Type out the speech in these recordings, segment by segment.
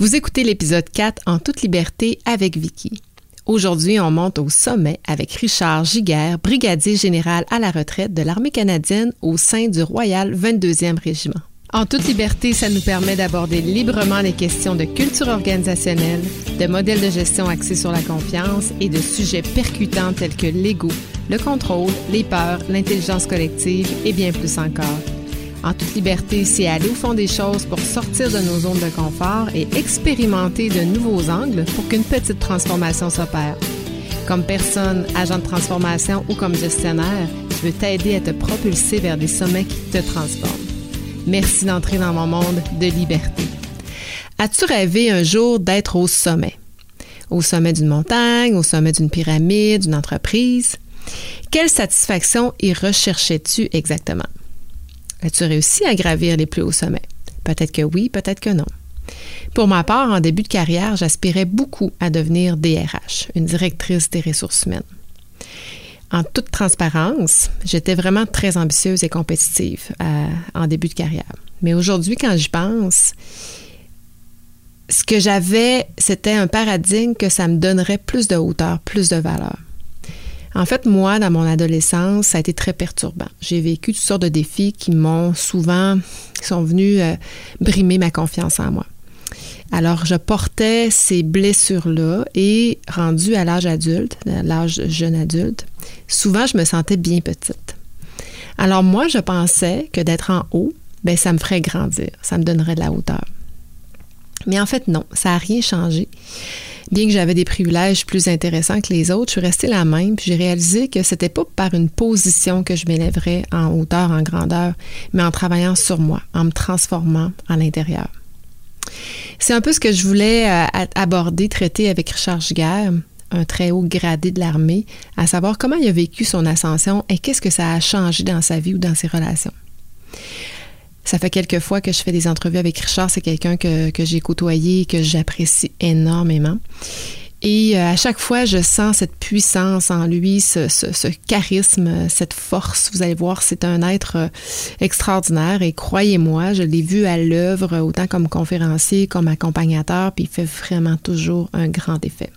Vous écoutez l'épisode 4 en toute liberté avec Vicky. Aujourd'hui, on monte au sommet avec Richard Giguère, brigadier général à la retraite de l'armée canadienne au sein du Royal 22e Régiment. En toute liberté, ça nous permet d'aborder librement les questions de culture organisationnelle, de modèles de gestion axés sur la confiance et de sujets percutants tels que l'ego, le contrôle, les peurs, l'intelligence collective et bien plus encore. En toute liberté, c'est aller au fond des choses pour sortir de nos zones de confort et expérimenter de nouveaux angles pour qu'une petite transformation s'opère. Comme personne, agent de transformation ou comme gestionnaire, je veux t'aider à te propulser vers des sommets qui te transforment. Merci d'entrer dans mon monde de liberté. As-tu rêvé un jour d'être au sommet? Au sommet d'une montagne, au sommet d'une pyramide, d'une entreprise? Quelle satisfaction y recherchais-tu exactement? As-tu réussi à gravir les plus hauts sommets? Peut-être que oui, peut-être que non. Pour ma part, en début de carrière, j'aspirais beaucoup à devenir DRH, une directrice des ressources humaines. En toute transparence, j'étais vraiment très ambitieuse et compétitive euh, en début de carrière. Mais aujourd'hui, quand j'y pense, ce que j'avais, c'était un paradigme que ça me donnerait plus de hauteur, plus de valeur. En fait, moi, dans mon adolescence, ça a été très perturbant. J'ai vécu toutes sortes de défis qui m'ont souvent, qui sont venus euh, brimer ma confiance en moi. Alors, je portais ces blessures-là et rendu à l'âge adulte, à l'âge jeune adulte, souvent je me sentais bien petite. Alors moi, je pensais que d'être en haut, ben ça me ferait grandir, ça me donnerait de la hauteur. Mais en fait, non, ça n'a rien changé bien que j'avais des privilèges plus intéressants que les autres, je suis restée la même, puis j'ai réalisé que c'était pas par une position que je m'élèverais en hauteur, en grandeur, mais en travaillant sur moi, en me transformant à l'intérieur. C'est un peu ce que je voulais euh, aborder, traiter avec Richard Giguère, un très haut gradé de l'armée, à savoir comment il a vécu son ascension et qu'est-ce que ça a changé dans sa vie ou dans ses relations. Ça fait quelques fois que je fais des entrevues avec Richard. C'est quelqu'un que, j'ai côtoyé, que j'apprécie énormément. Et euh, à chaque fois, je sens cette puissance en lui, ce, charisme, cette force. Vous allez voir, c'est un être euh, extraordinaire. Et croyez-moi, je l'ai vu à l'œuvre, autant comme conférencier, comme accompagnateur, puis il fait vraiment toujours un grand effet.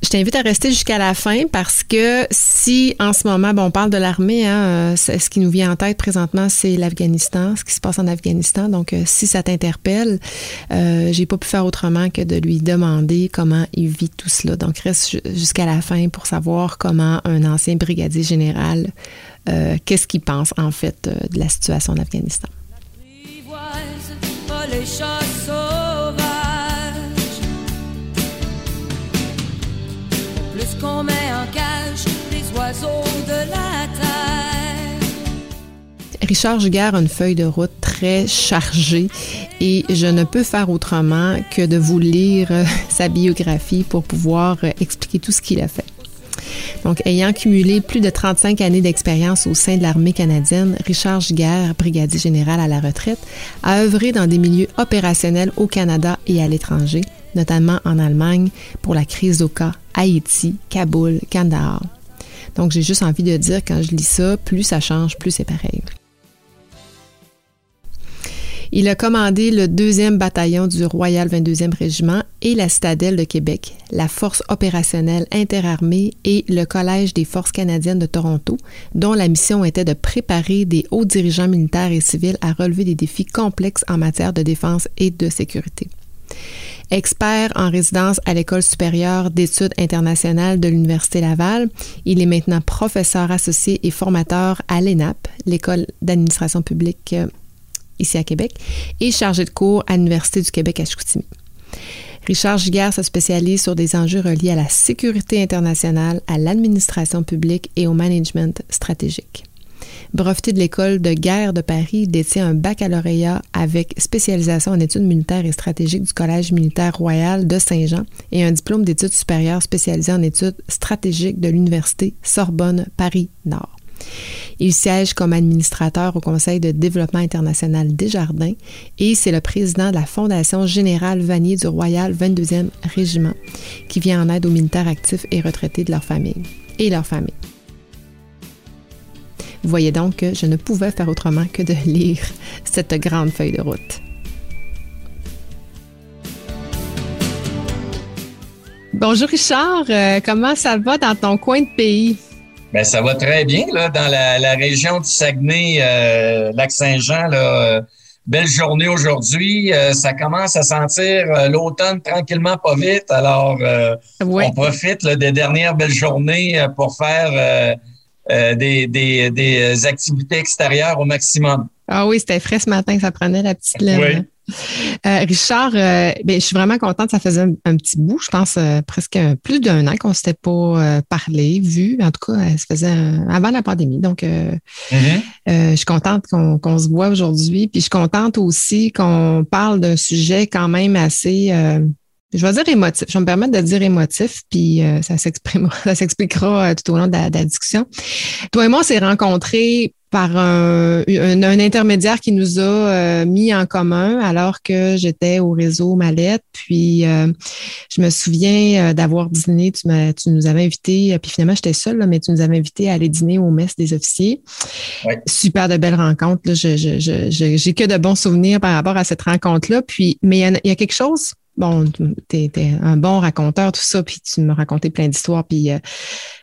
Je t'invite à rester jusqu'à la fin parce que si en ce moment, bon, on parle de l'armée, hein, euh, ce qui nous vient en tête présentement, c'est l'Afghanistan, ce qui se passe en Afghanistan. Donc, euh, si ça t'interpelle, euh, j'ai pas pu faire autrement que de lui demander comment il vit tout cela. Donc, reste jusqu'à la fin pour savoir comment un ancien brigadier général, qu'est-ce qu'il pense en fait de la situation en Afghanistan. Richard Giguère a une feuille de route très chargée et je ne peux faire autrement que de vous lire euh, sa biographie pour pouvoir euh, expliquer tout ce qu'il a fait. Donc, ayant cumulé plus de 35 années d'expérience au sein de l'armée canadienne, Richard Giguère, brigadier général à la retraite, a œuvré dans des milieux opérationnels au Canada et à l'étranger, notamment en Allemagne pour la crise d'Oka, Haïti, Kaboul, Kandahar. Donc j'ai juste envie de dire, quand je lis ça, plus ça change, plus c'est pareil. Il a commandé le 2e bataillon du Royal 22e Régiment et la Citadelle de Québec, la Force opérationnelle interarmée et le Collège des Forces canadiennes de Toronto, dont la mission était de préparer des hauts dirigeants militaires et civils à relever des défis complexes en matière de défense et de sécurité. Expert en résidence à l'École supérieure d'études internationales de l'Université Laval, il est maintenant professeur associé et formateur à l'ENAP, l'École d'administration publique euh, ici à Québec, et chargé de cours à l'Université du Québec à Chicoutimi. Richard Giguère se spécialise sur des enjeux reliés à la sécurité internationale, à l'administration publique et au management stratégique. Breveté de l'École de guerre de Paris, détient un baccalauréat avec spécialisation en études militaires et stratégiques du Collège militaire royal de Saint-Jean et un diplôme d'études supérieures spécialisé en études stratégiques de l'Université Sorbonne Paris-Nord. Il siège comme administrateur au Conseil de développement international Desjardins et c'est le président de la Fondation Générale Vanier du Royal 22e Régiment qui vient en aide aux militaires actifs et retraités de leur famille et leurs familles. Vous Voyez donc que je ne pouvais faire autrement que de lire cette grande feuille de route. Bonjour Richard, euh, comment ça va dans ton coin de pays? Bien, ça va très bien là, dans la, région du Saguenay, Lac-Saint-Jean. Euh, belle journée aujourd'hui. Euh, ça commence à sentir euh, l'automne tranquillement, pas vite. Alors, on profite des dernières belles journées pour faire des, des, activités extérieures au maximum. Ah oui, c'était frais ce matin, ça prenait la petite lèvre. Euh, Richard, euh, ben, je suis vraiment contente. Ça faisait un, petit bout, je pense euh, presque plus d'un an qu'on ne s'était pas parlé, vu. En tout cas, ça faisait avant la pandémie. Donc, mm-hmm. je suis contente qu'on se voit aujourd'hui. Puis je suis contente aussi qu'on parle d'un sujet quand même assez je vais dire émotif. Je vais me permettre de dire émotif, puis ça s'exprimera, ça s'expliquera tout au long de la, de la, discussion. Toi et moi, on s'est rencontrés par un, un, intermédiaire qui nous a euh, mis en commun alors que j'étais au réseau Mallette. Puis euh, je me souviens euh, d'avoir dîné, tu, tu nous avais invité, puis finalement j'étais seule, mais tu nous avais invité à aller dîner au mess des officiers. Super de belles rencontres. Je, je, j'ai que de bons souvenirs par rapport à cette rencontre-là. Puis, mais il y, a quelque chose bon, tu es, un bon raconteur, tout ça, puis tu me racontais plein d'histoires, puis euh,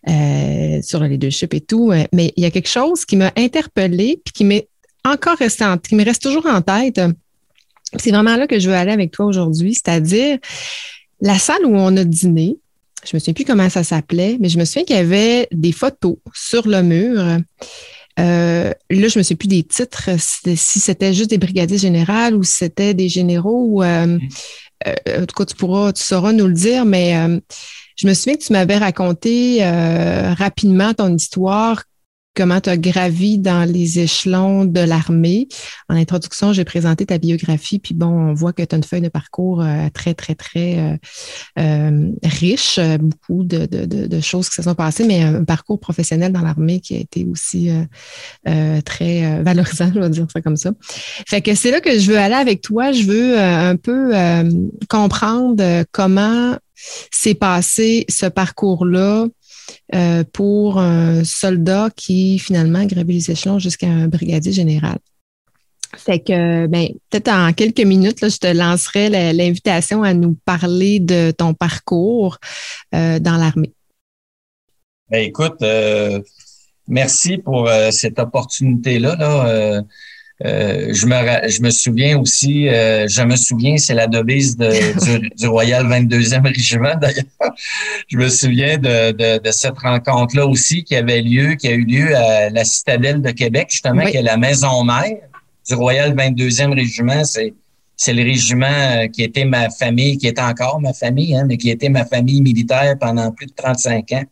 euh, sur le leadership et tout. Euh, mais il y a quelque chose qui m'a interpellée, puis qui m'est encore resté qui me reste toujours en tête. C'est vraiment là que je veux aller avec toi aujourd'hui, c'est-à-dire la salle où on a dîné. Je me souviens plus comment ça s'appelait, mais je me souviens qu'il y avait des photos sur le mur. là, je me souviens plus des titres, si c'était juste des brigadiers généraux ou si c'était des généraux. Euh, en tout cas, tu pourras, tu sauras nous le dire, mais euh, je me souviens que tu m'avais raconté euh, rapidement ton histoire comment tu as gravi dans les échelons de l'armée. En introduction, j'ai présenté ta biographie, puis bon, on voit que tu as une feuille de parcours euh, très, très, très euh, euh, riche, beaucoup de, de, de, choses qui se sont passées, mais un parcours professionnel dans l'armée qui a été aussi très valorisant, je vais dire ça comme ça. Fait que c'est là que je veux aller avec toi. Je veux un peu comprendre comment s'est passé ce parcours-là euh, pour un soldat qui finalement a gravé les échelons jusqu'à un brigadier général. Fait que, ben, peut-être en quelques minutes, je te lancerai l'invitation à nous parler de ton parcours euh, dans l'armée. Ben, écoute, euh, merci pour cette opportunité-là. Là, euh, je, me, je me souviens aussi, euh, je me souviens, c'est la devise de, du, du, Royal 22e Régiment d'ailleurs. Je me souviens de, de, de cette rencontre-là aussi qui avait lieu, qui a eu lieu à la Citadelle de Québec, justement, qui est la maison mère du Royal 22e Régiment. C'est c'est le régiment euh, qui était ma famille, qui est encore ma famille, hein, mais qui était ma famille militaire pendant plus de 35 ans.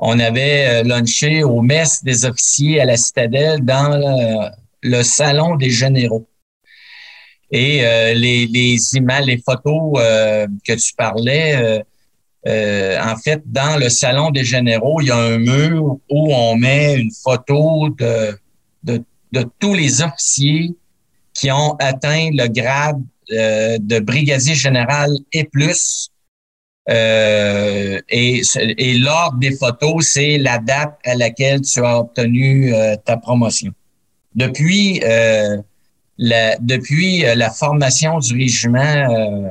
On avait lunché au mess des officiers à la Citadelle dans le, salon des généraux. Et euh, les, les images, les photos euh, que tu parlais, euh, en fait, dans le salon des généraux, il y a un mur où on met une photo de, de, de tous les officiers qui ont atteint le grade de brigadier général et plus. et, et l'ordre des photos, c'est la date à laquelle tu as obtenu ta promotion depuis euh, la, depuis euh, la formation du régiment euh,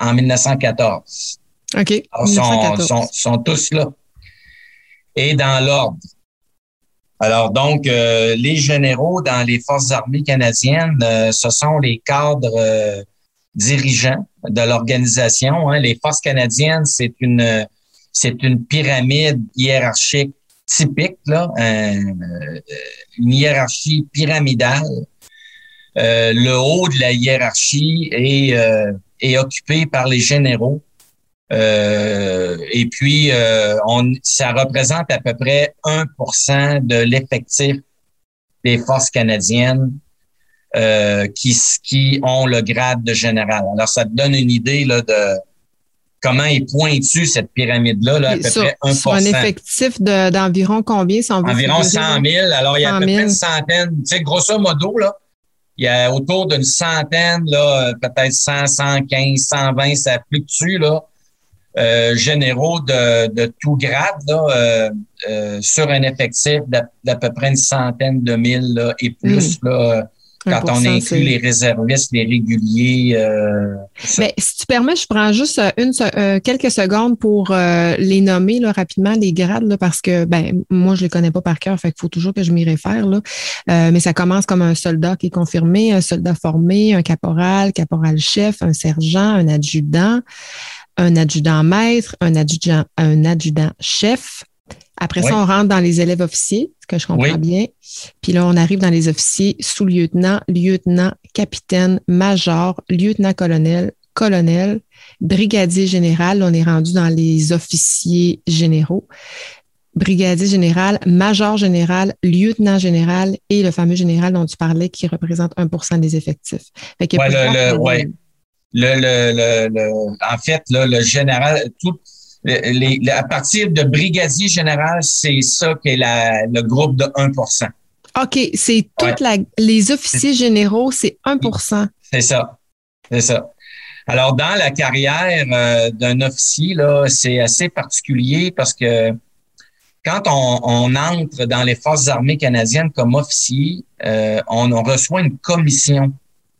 en 1914. OK. Alors, sont, sont, sont, tous là. Et dans l'ordre. Alors, donc, les généraux dans les forces armées canadiennes, ce sont les cadres dirigeants de l'organisation. Hein. Les forces canadiennes, c'est une c'est une pyramide hiérarchique typique, là, euh, une hiérarchie pyramidale. Euh, le haut de la hiérarchie est, euh, est occupé par les généraux. et puis, on, ça représente à peu près 1% de l'effectif des forces canadiennes qui, qui ont le grade de général. Alors, ça te donne une idée là, de, comment est pointue cette pyramide-là, là, à peu près 1 Sur un effectif d'environ combien? Si Environ 100 000. Alors, il y a à peu près une centaine. Tu sais, grosso modo, là, il y a autour d'une centaine, là, peut-être 100, 115, 120, ça fluctue, là, euh, généraux de, de tout grade, là, euh, euh, sur un effectif d'à peu près une centaine de mille là, et plus. Hmm. Là, quand on inclut les réservistes, les réguliers. Euh, Mais si tu permets, je prends juste euh, une, euh, quelques secondes pour les nommer là, rapidement, les grades, parce que ben moi, je les connais pas par cœur, fait qu'il faut toujours que je m'y réfère. Là. mais ça commence comme un soldat qui est confirmé, un soldat formé, un caporal, caporal-chef, un sergent, un adjudant, un adjudant-maître, un adjudant, un adjudant-chef, après ça, on rentre dans les élèves officiers, ce que je comprends bien. Puis là, on arrive dans les officiers sous-lieutenant, lieutenant, capitaine, major, lieutenant-colonel, colonel, brigadier général. on est rendu dans les officiers généraux. Brigadier général, major général, lieutenant général et le fameux général dont tu parlais qui représente 1% des effectifs. Fait le, le, le, en fait, là, le général, tout, à partir de brigadier général, c'est ça qui est le groupe de 1% OK, c'est toute la, les officiers généraux, c'est 1% C'est ça. C'est ça. Alors, dans la carrière euh, d'un officier, là, c'est assez particulier parce que quand on, entre dans les Forces armées canadiennes comme officier, euh, on, on, reçoit une commission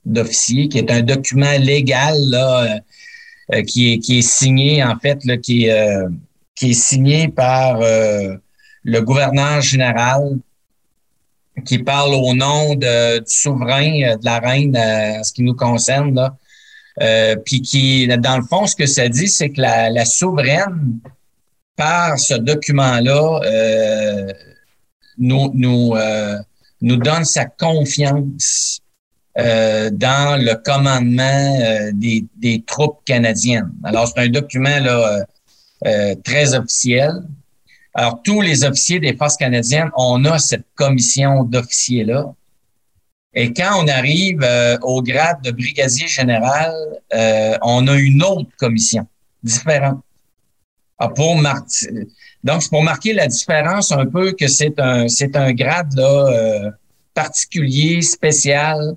d'officiers qui est un document légal là, euh, qui, est, qui est signé, en fait, là, qui, euh, qui est signé par euh, le gouverneur général qui parle au nom de, du souverain, de la reine, en ce qui nous concerne. Là. Euh, puis qui, dans le fond, ce que ça dit, c'est que la, la, souveraine, par ce document-là, euh, nous, nous, nous donne sa confiance euh, dans le commandement euh, des, des, troupes canadiennes. Alors, c'est un document là, euh, très officiel. Alors, tous les officiers des forces canadiennes, on a cette commission d'officiers-là. Et quand on arrive au grade de brigadier général, on a une autre commission différente. Alors, pour Donc, c'est pour marquer la différence un peu que c'est un, c'est un grade là, particulier, spécial,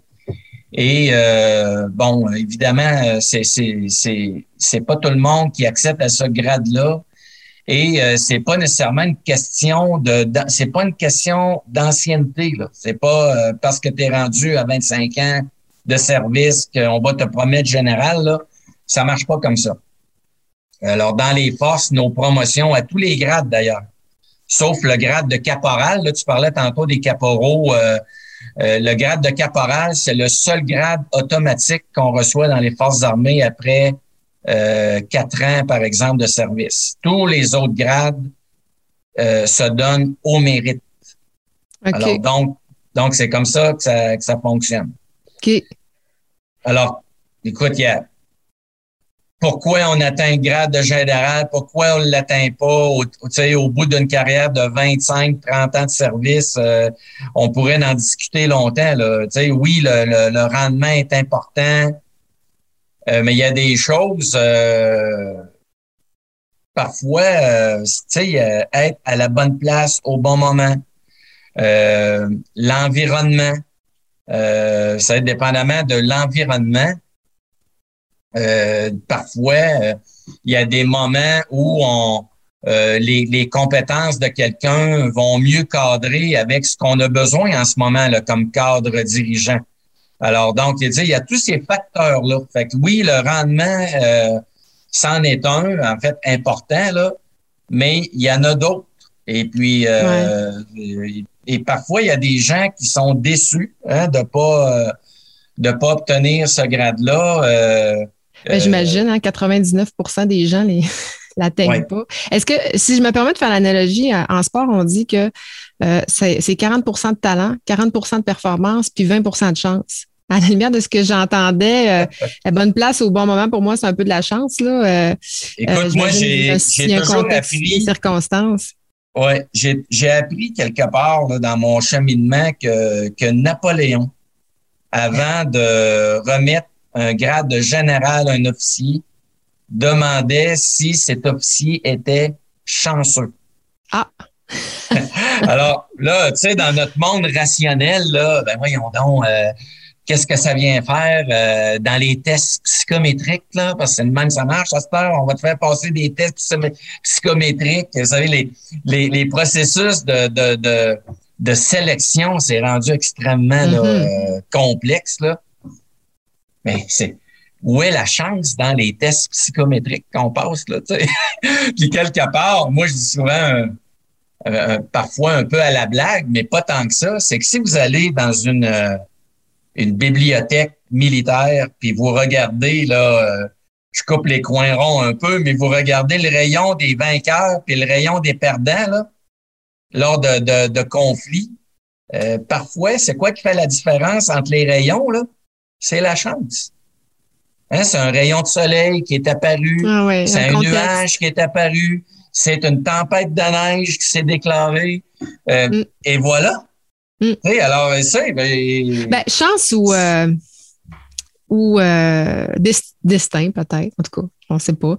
et euh, bon, évidemment, c'est c'est c'est c'est pas tout le monde qui accepte à ce grade-là. Et euh, c'est pas nécessairement une question de, c'est pas une question d'ancienneté là. C'est pas euh, parce que tu es rendu à 25 ans de service qu'on va te promettre général là. Ça marche pas comme ça. Alors dans les forces, nos promotions à tous les grades d'ailleurs, sauf le grade de caporal. Là, tu parlais tantôt des caporaux. Euh, euh, le grade de caporal, c'est le seul grade automatique qu'on reçoit dans les forces armées après euh, quatre ans, par exemple, de service. Tous les autres grades euh, se donnent au mérite. Alors, donc, donc c'est comme ça que, ça que ça fonctionne. OK. Alors, écoute, il y a pourquoi on atteint le grade de général, pourquoi on ne l'atteint pas au, au bout d'une carrière de 25, 30 ans de service, euh, on pourrait en discuter longtemps. Là. Oui, le, le, rendement est important, euh, mais il y a des choses, euh, parfois, euh, être à la bonne place au bon moment, l'environnement, ça dépendamment de l'environnement. Euh, parfois, euh, il y a des moments où on, euh, les, les, compétences de quelqu'un vont mieux cadrer avec ce qu'on a besoin en ce moment là, comme cadre dirigeant. Alors, donc, il y a tous ces facteurs-là. Fait que oui, le rendement, c'en est un, en fait, important, là, mais il y en a d'autres. Et puis, et, parfois, il y a des gens qui sont déçus hein, de pas de pas obtenir ce grade-là. Ben, j'imagine, hein, 99% des gens les l'atteignent pas. Est-ce que, si je me permets de faire l'analogie, en sport, on dit que euh, c'est 40% de talent, 40% de performance, puis 20% de chance. À la lumière de ce que j'entendais, euh, la bonne place au bon moment, pour moi, c'est un peu de la chance. Là. Euh, Écoute, moi, j'ai toujours appris... circonstances. Oui, j'ai appris quelque part dans mon cheminement que, que Napoléon, avant de remettre un grade de général un officier, demandait si cet officier était chanceux. Ah! Alors là, tu sais, dans notre monde rationnel, là, ben voyons donc, euh, qu'est-ce que ça vient faire euh, dans les tests psychométriques, là, parce que c'est le même ça marche à cette heure, on va te faire passer des tests psychométriques, vous savez, les, les, les processus de, de, de de sélection, c'est rendu extrêmement là, Mhm. euh, complexe. Là. Mais c'est où est la chance dans les tests psychométriques qu'on passe? Là, tu sais? Puis quelque part, moi je dis souvent euh, euh, parfois un peu à la blague, mais pas tant que ça, c'est que si vous allez dans une, euh, une bibliothèque militaire, puis vous regardez, là, euh, je coupe les coins ronds un peu, mais vous regardez le rayon des vainqueurs puis le rayon des perdants, là, lors de, de, de conflits, euh, parfois, c'est quoi qui fait la différence entre les rayons, là? C'est la chance. Hein, c'est un rayon de soleil qui est apparu, Ah c'est un nuage qui est apparu, c'est une tempête de neige qui s'est déclarée, euh, Mm. et voilà. Mm. Sais, alors, ça, ben, Ben, chance ou, euh, ou euh, des- destin, peut-être, en tout cas, on ne sait pas.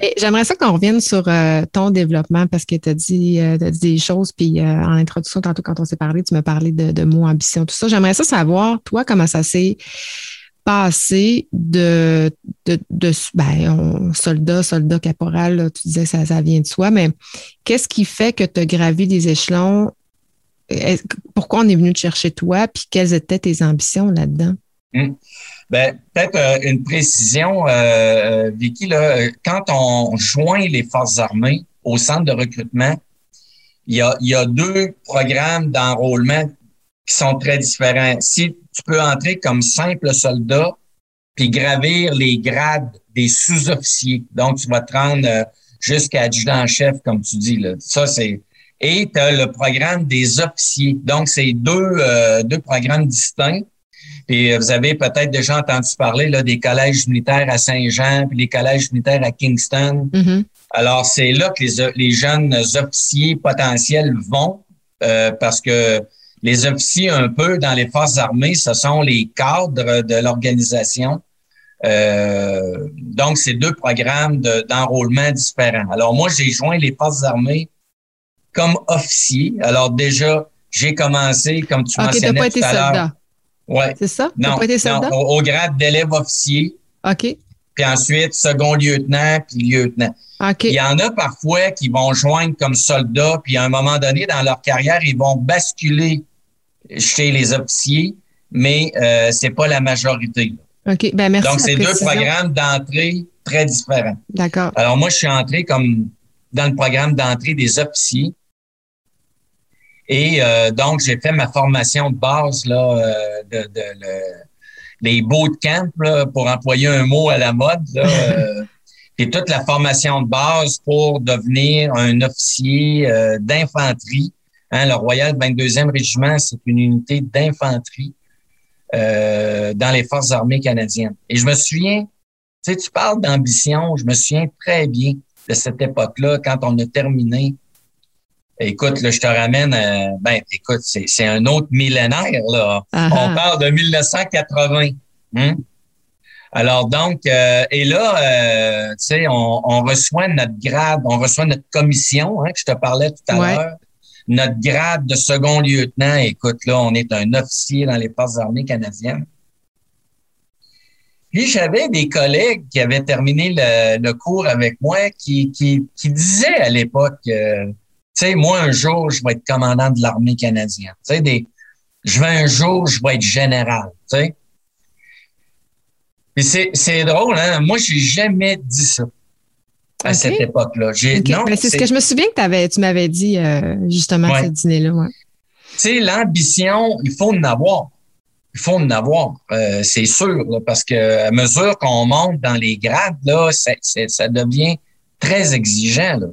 Mais j'aimerais ça qu'on revienne sur euh, ton développement parce que tu as dit, euh, t'as dit des choses, puis en introduction, tantôt, quand on s'est parlé, tu m'as parlé de, de mots ambition, tout ça. J'aimerais ça savoir, toi, comment ça s'est passé de, de, de ben, on- soldat, soldat, caporal, là, tu disais que ça, ça vient de soi, mais qu'est-ce qui fait que tu as gravi des échelons? Pourquoi on est venu te chercher toi, puis quelles étaient tes ambitions là-dedans? Ben, peut-être euh, une précision, euh, Vicky, là, euh, quand on joint les forces armées au centre de recrutement, il y a, il y a deux programmes d'enrôlement qui sont très différents. Si tu peux entrer comme simple soldat, puis gravir les grades des sous-officiers, donc tu vas te rendre euh, jusqu'à adjudant-chef, comme tu dis. Là. Ça, c'est et tu as le programme des officiers. Donc, c'est deux, euh, deux programmes distincts. Puis euh, vous avez peut-être déjà entendu parler là, des collèges militaires à Saint-Jean, puis les collèges militaires à Kingston. Mhm. Alors, c'est là que les, les jeunes officiers potentiels vont, euh, parce que les officiers, un peu dans les forces armées, ce sont les cadres de l'organisation. Euh, donc, c'est deux programmes de- d'enrôlement différents. Alors, moi, j'ai joint les forces armées comme officier. Alors, déjà, j'ai commencé, comme tu n'as mentionnais pas tout à l'heure. Ouais. C'est ça? Non, n'as pas été non, soldat? au, au grade d'élève officier, OK. puis ensuite second lieutenant, puis lieutenant. OK. Il y en a parfois qui vont joindre comme soldats, puis à un moment donné dans leur carrière, ils vont basculer chez les officiers, mais euh, c'est pas la majorité. OK. Ben, merci. Donc, c'est deux programmes d'entrée très différents. D'accord. Alors, moi, je suis entré comme dans le programme d'entrée des officiers. Et euh, donc, j'ai fait ma formation de base, là, euh, de, de, le- les bootcamps, là, pour employer un mot à la mode. Là, euh, et toute la formation de base pour devenir un officier euh, d'infanterie. Hein, le Royal 22e Régiment, c'est une unité d'infanterie euh, dans les Forces armées canadiennes. Et je me souviens, tu sais, tu parles d'ambition, je me souviens très bien de cette époque-là, quand on a terminé. Écoute, là, je te ramène, euh, ben, écoute, c'est, c'est un autre millénaire, là. Ah, On ah. parle de 1980. hein? Alors donc, euh, et là, euh, tu sais, on, on reçoit notre grade, on reçoit notre commission, hein, que je te parlais tout à Ouais. l'heure. Notre grade de second lieutenant, écoute, là, on est un officier dans les forces armées canadiennes. Puis j'avais des collègues qui avaient terminé le, le cours avec moi qui, qui, qui disaient à l'époque, euh, sais, moi, un jour, je vais être commandant de l'armée canadienne. Tu sais, des, je vais un jour, je vais être général, tu sais. Puis c'est, c'est drôle, hein? Moi, j'ai jamais dit ça à cette époque-là. J'ai, non, Ben, c'est ce que je me souviens que t'avais- tu m'avais dit euh, justement à ce dîner-là. Ouais. tu sais, l'ambition, il faut en avoir. Il faut en avoir, euh, c'est sûr, là, parce que à mesure qu'on monte dans les grades, là, c'est- ça devient très exigeant là,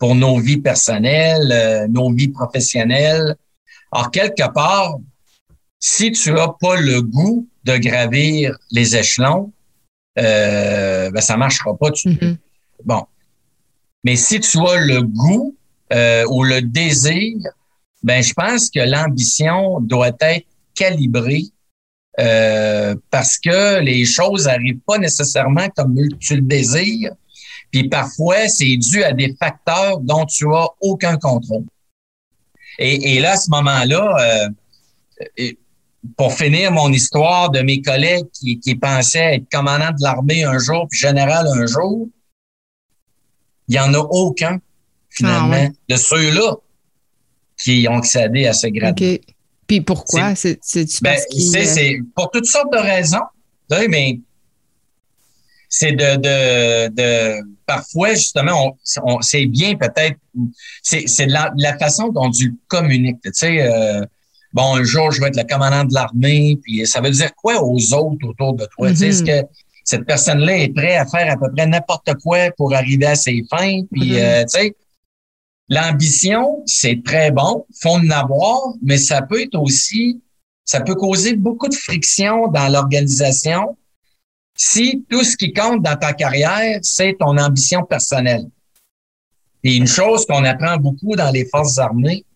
pour nos vies personnelles, euh, nos vies professionnelles. Alors, quelque part, si tu as pas le goût de gravir les échelons, euh, ben, ça marchera pas. Tu, Mhm. Bon. Mais si tu as le goût euh, ou le désir, ben je pense que l'ambition doit être calibrée euh, parce que les choses arrivent pas nécessairement comme tu le désires. Puis parfois, c'est dû à des facteurs dont tu as aucun contrôle. Et, et là, à ce moment-là, euh, pour finir mon histoire de mes collègues qui, qui pensaient être commandant de l'armée un jour, puis général un jour, il y en a aucun, finalement, Ah de ceux-là qui ont accédé à ce grade. OK. Puis pourquoi? C'est ben, c'est pour toutes sortes de raisons. Mais c'est de, de, de, parfois justement on, c'est bien peut-être c'est c'est la, la, façon dont tu communiques tu sais euh, bon un jour je vais être le commandant de l'armée puis ça veut dire quoi aux autres autour de toi tu sais est-ce mm-hmm. que cette personne-là est prête à faire à peu près n'importe quoi pour arriver à ses fins puis mm-hmm. euh, tu sais l'ambition c'est très bon faut en avoir mais ça peut être aussi ça peut causer beaucoup de friction dans l'organisation si tout ce qui compte dans ta carrière, c'est ton ambition personnelle. Et une chose qu'on apprend beaucoup dans les forces armées,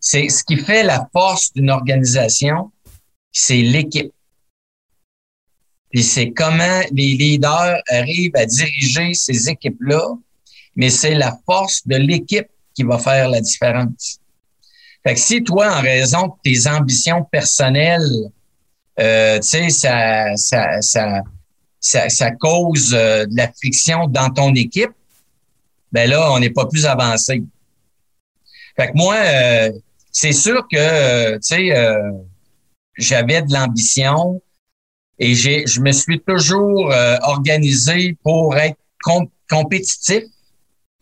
c'est ce qui fait la force d'une organisation, c'est l'équipe. Puis c'est comment les leaders arrivent à diriger ces équipes-là, mais c'est la force de l'équipe qui va faire la différence. Fait que si toi, en raison de tes ambitions personnelles, euh, tu sais, ça, ça, ça, ça, cause euh, de la friction dans ton équipe, ben là, on n'est pas plus avancé. Fait que moi, euh, c'est sûr que, tu sais, j'avais de l'ambition et j'ai, je me suis toujours organisé pour être compétitif.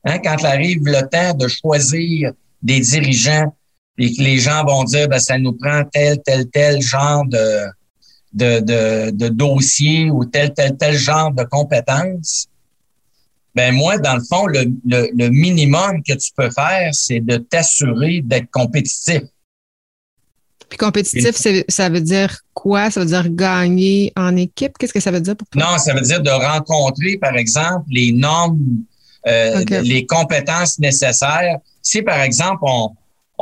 Hein, quand arrive le temps de choisir des dirigeants et que les gens vont dire, ben, ça nous prend tel, tel, tel genre de, de, de, de dossier ou tel, tel, tel genre de compétences, ben moi, dans le fond, le, le, minimum que tu peux faire, c'est de t'assurer d'être compétitif. Puis compétitif, ça veut dire quoi? Ça veut dire gagner en équipe? Qu'est-ce que ça veut dire pour toi? Non, ça veut dire de rencontrer, par exemple, les normes, euh, les compétences nécessaires. Si, par exemple, on,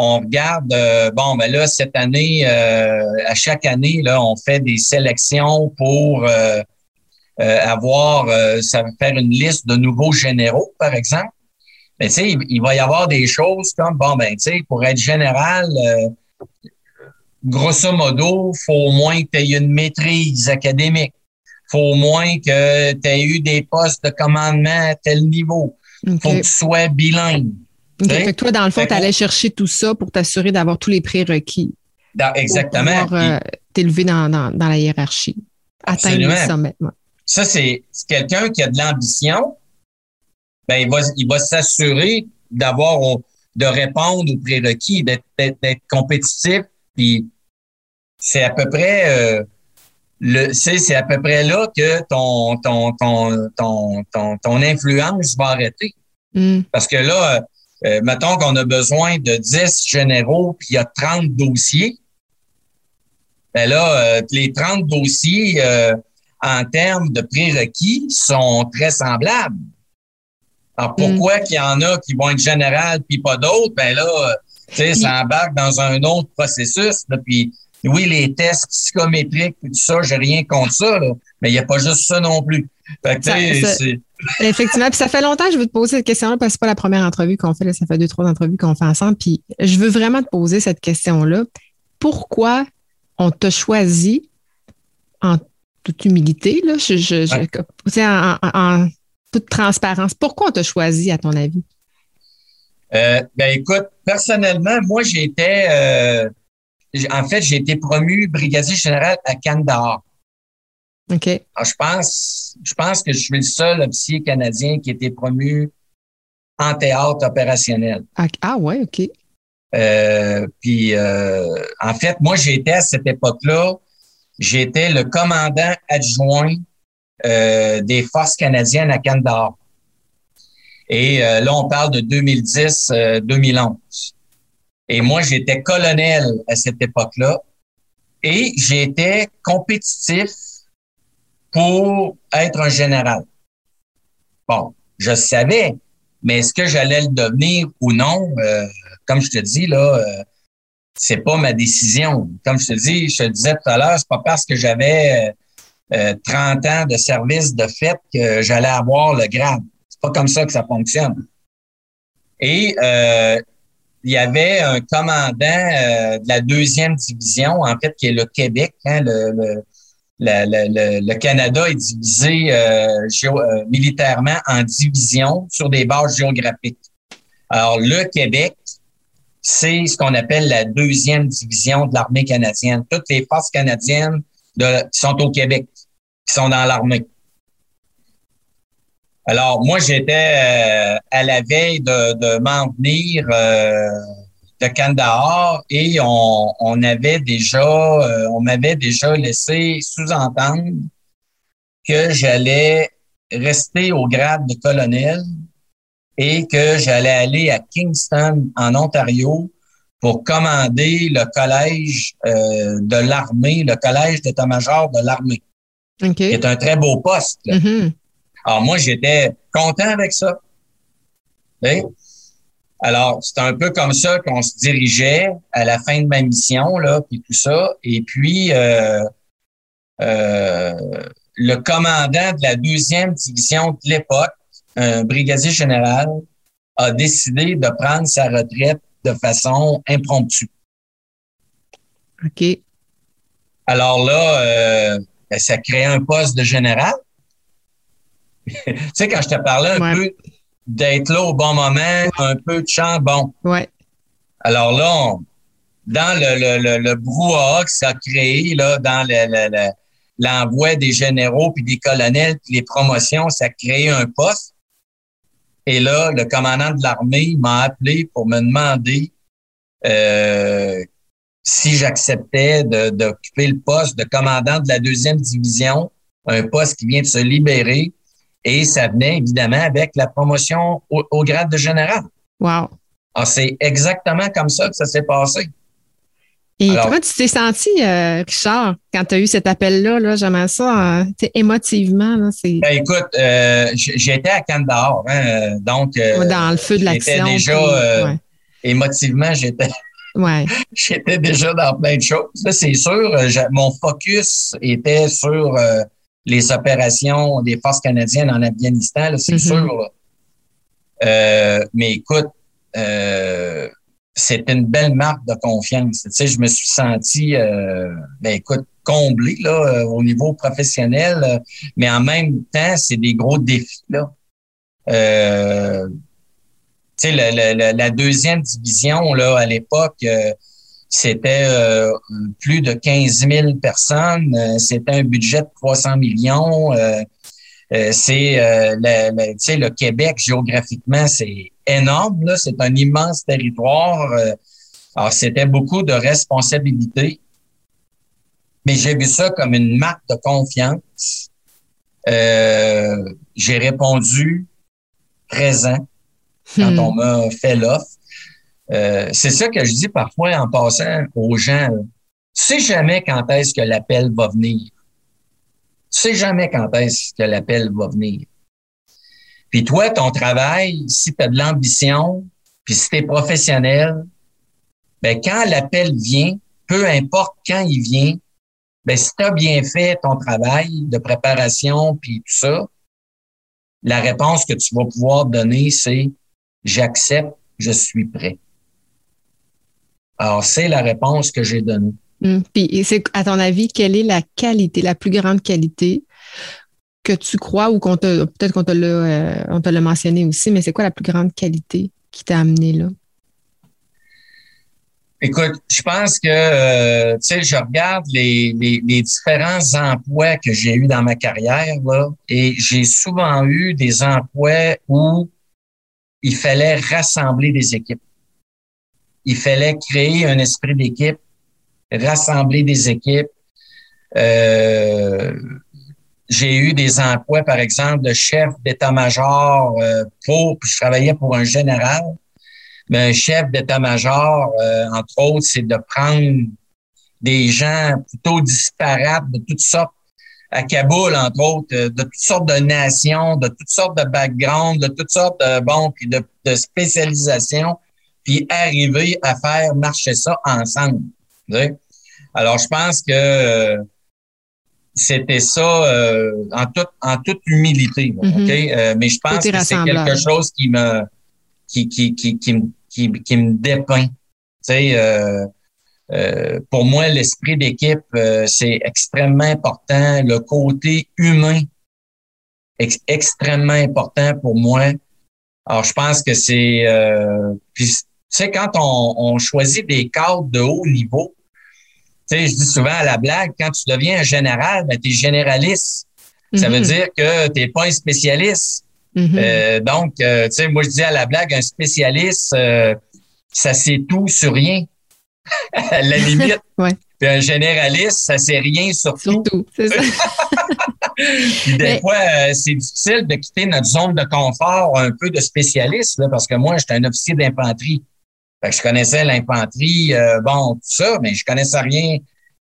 on regarde, euh, bon, ben là, cette année, euh, à chaque année, là, on fait des sélections pour euh, avoir, ça va faire une liste de nouveaux généraux, par exemple. Mais tu sais, il, va y avoir des choses comme, bon, ben, tu sais, pour être général, grosso modo, faut au moins que tu aies une maîtrise académique. faut au moins que tu aies eu des postes de commandement à tel niveau. faut que tu sois bilingue. Fait toi, dans le fond, tu allais chercher tout ça pour t'assurer d'avoir tous les prérequis. exactement. Pour euh, t'élever dans, dans, la hiérarchie. Atteindre le sommet. Ça, c'est quelqu'un qui a de l'ambition. Ben, il va, il va s'assurer d'avoir, de répondre aux prérequis, d'être compétitif. Puis, c'est à peu près, euh, le, c'est à peu près là que ton, ton, ton, ton, ton, influence va arrêter. Hmm. Parce que là, euh, mettons qu'on a besoin de 10 généraux, puis il y a 30 dossiers. Ben là, euh, les 30 dossiers, euh, en termes de prérequis, sont très semblables. Alors, pourquoi mm. qu'il y en a qui vont être générales puis pas d'autres? Ben là, tu sais, ça embarque dans un autre processus. puis oui, les tests psychométriques et tout ça, j'ai rien contre ça, mais il n'y a pas juste ça non plus. Fait que, Effectivement. Puis ça fait longtemps que je veux te poser cette question-là parce que c'est pas la première entrevue qu'on fait. Là, ça fait deux, trois entrevues qu'on fait ensemble. Puis je veux vraiment te poser cette question-là. Pourquoi on t'a choisi en toute humilité, là, je, je, en, toute transparence, pourquoi on t'a choisi, à ton avis? Euh, ben écoute, personnellement, moi j'étais euh, en fait, j'ai été promu brigadier général à Canada. OK. je pense, je pense que je suis le seul officier canadien qui a été promu en théâtre opérationnel. Ah, ah ouais, OK. Euh, puis, euh, en fait, moi, j'étais à cette époque-là, j'étais le commandant adjoint euh, des forces canadiennes à Canada. Et là, on parle de 2010-2011. Et moi, j'étais colonel à cette époque-là. Et j'étais compétitif pour être un général. Bon, je savais, mais est-ce que j'allais le devenir ou non? Euh, comme je te dis, là, euh, c'est pas ma décision. Comme je te dis, je te disais tout à l'heure, c'est pas parce que j'avais euh, 30 ans de service de fait que j'allais avoir le grade. C'est pas comme ça que ça fonctionne. Et euh, il y avait un commandant euh, de la deuxième division, en fait, qui est le Québec, hein, le le, Canada est divisé euh, euh, militairement en divisions sur des bases géographiques. Alors, le Québec c'est ce qu'on appelle la deuxième division de l'armée canadienne. Toutes les forces canadiennes qui sont au Québec, qui sont dans l'armée. Alors, moi, j'étais euh, à la veille de, m'en venir de Kandahar et on, on avait déjà, euh, on m'avait déjà laissé sous-entendre que j'allais rester au grade de colonel et que j'allais aller à Kingston, en Ontario, pour commander le collège euh, de l'armée, le collège d'état-major de l'armée, OK. qui est un très beau poste. Mhm. Alors moi, j'étais content avec ça. Alors, c'est un peu comme ça qu'on se dirigeait à la fin de ma mission, là, puis tout ça. Et puis, euh, euh, le commandant de la deuxième division de l'époque, un brigadier général, a décidé de prendre sa retraite de façon impromptue. OK. Alors là, euh, ben, ça crée un poste de général. tu sais, quand je te parlais un Ouais. peu d'être là au bon moment, un peu de chant, bon. Ouais. Alors là, on- dans le, le, le, le brouhaha que ça a créé, là, dans le, le- le- l'envoi des généraux puis des colonels puis les promotions, ça a créé un poste. Et là, le commandant de l'armée m'a appelé pour me demander euh, si j'acceptais de- d'occuper le poste de commandant de la deuxième division, un poste qui vient de se libérer. Et ça venait évidemment avec la promotion au, au grade de général. Wow. Ah, c'est exactement comme ça que ça s'est passé. Et Alors- comment tu t'es senti, euh, Richard, quand tu as eu cet appel-là? Là, J'aimais ça, euh, émotivement. Là, c'est Ben, écoute, euh, j'étais à Kandahar, hein, donc dans le feu de j'étais l'action. déjà, euh, ouais. émotivement, j'étais ouais. j'étais déjà dans plein de choses. Ça, c'est sûr. mon focus était sur les opérations des forces canadiennes en Afghanistan, là, c'est Mhm. sûr. là. Euh, mais écoute, euh, c'était une belle marque de confiance. Tu sais, je me suis senti, euh, ben écoute, comblé là euh, au niveau professionnel, euh, mais en même temps, c'est des gros défis là. Euh, tu sais, la, la- la- la deuxième division là à l'époque, euh, c'était euh, plus de 15 000 personnes. euh, c'était un budget de 300 millions. euh, euh, c'est euh, le, le- le Québec géographiquement, c'est énorme. Là, c'est un immense territoire. euh, alors, c'était beaucoup de responsabilités. Mais j'ai vu ça comme une marque de confiance. Euh, j'ai répondu présent quand Hmm. on m'a fait l'offre. Euh, c'est ça que je dis parfois en passant aux gens. Tu sais jamais quand est-ce que l'appel va venir. Tu sais jamais quand est-ce que l'appel va venir. Puis toi, ton travail, si tu as de l'ambition, puis si tu es professionnel, ben quand l'appel vient, peu importe quand il vient, ben si tu as bien fait ton travail de préparation puis tout ça, la réponse que tu vas pouvoir donner, c'est j'accepte, je suis prêt. Alors, c'est la réponse que j'ai donnée. Hmm. Puis, c'est, à ton avis, quelle est la qualité, la plus grande qualité que tu crois ou qu'on t'a, peut-être qu'on te l'a, euh, on te l'a mentionné aussi, mais c'est quoi la plus grande qualité qui t'a amené là? Écoute, je pense que, euh, tu sais, je regarde les, les, les différents emplois que j'ai eus dans ma carrière, là, et j'ai souvent eu des emplois où il fallait rassembler des équipes. Il fallait créer un esprit d'équipe, rassembler des équipes. Euh, j'ai eu des emplois, par exemple, de chef d'état-major euh, pour, je travaillais pour un général. Mais un chef d'état-major, euh, entre autres, c'est de prendre des gens plutôt disparates de toutes sortes à Kaboul, entre autres, euh, de toutes sortes de nations, de toutes sortes de backgrounds, de toutes sortes de bon, puis de, de spécialisation, puis arriver à faire marcher ça ensemble. Alors, je pense que euh, c'était ça euh, en toute en toute humilité, là, Mhm. ok? Euh, mais je pense Côté que c'est quelque chose qui me qui qui qui qui me qui, qui me dépeint. Tu sais, euh, euh, pour moi, l'esprit d'équipe, euh, c'est extrêmement important. Le côté humain, ex- extrêmement important pour moi. Alors, je pense que c'est, euh, puis sais, quand on, on, choisit des cadres de haut niveau, tu sais, je dis souvent à la blague, quand tu deviens un général, ben, tu es généraliste. Ça veut mhm. dire que tu n'es pas un spécialiste. Mhm. euh, donc, euh, tu sais, moi, je dis à la blague, un spécialiste, euh, ça sait tout sur rien, à la limite. ouais. Puis un généraliste, ça sait rien sur, tout. tout c'est ça. Puis des fois, euh, c'est difficile de quitter notre zone de confort un peu de spécialiste, là, parce que moi, j'étais un officier d'infanterie. Fait que je connaissais l'infanterie, euh, bon, tout ça, mais je connaissais rien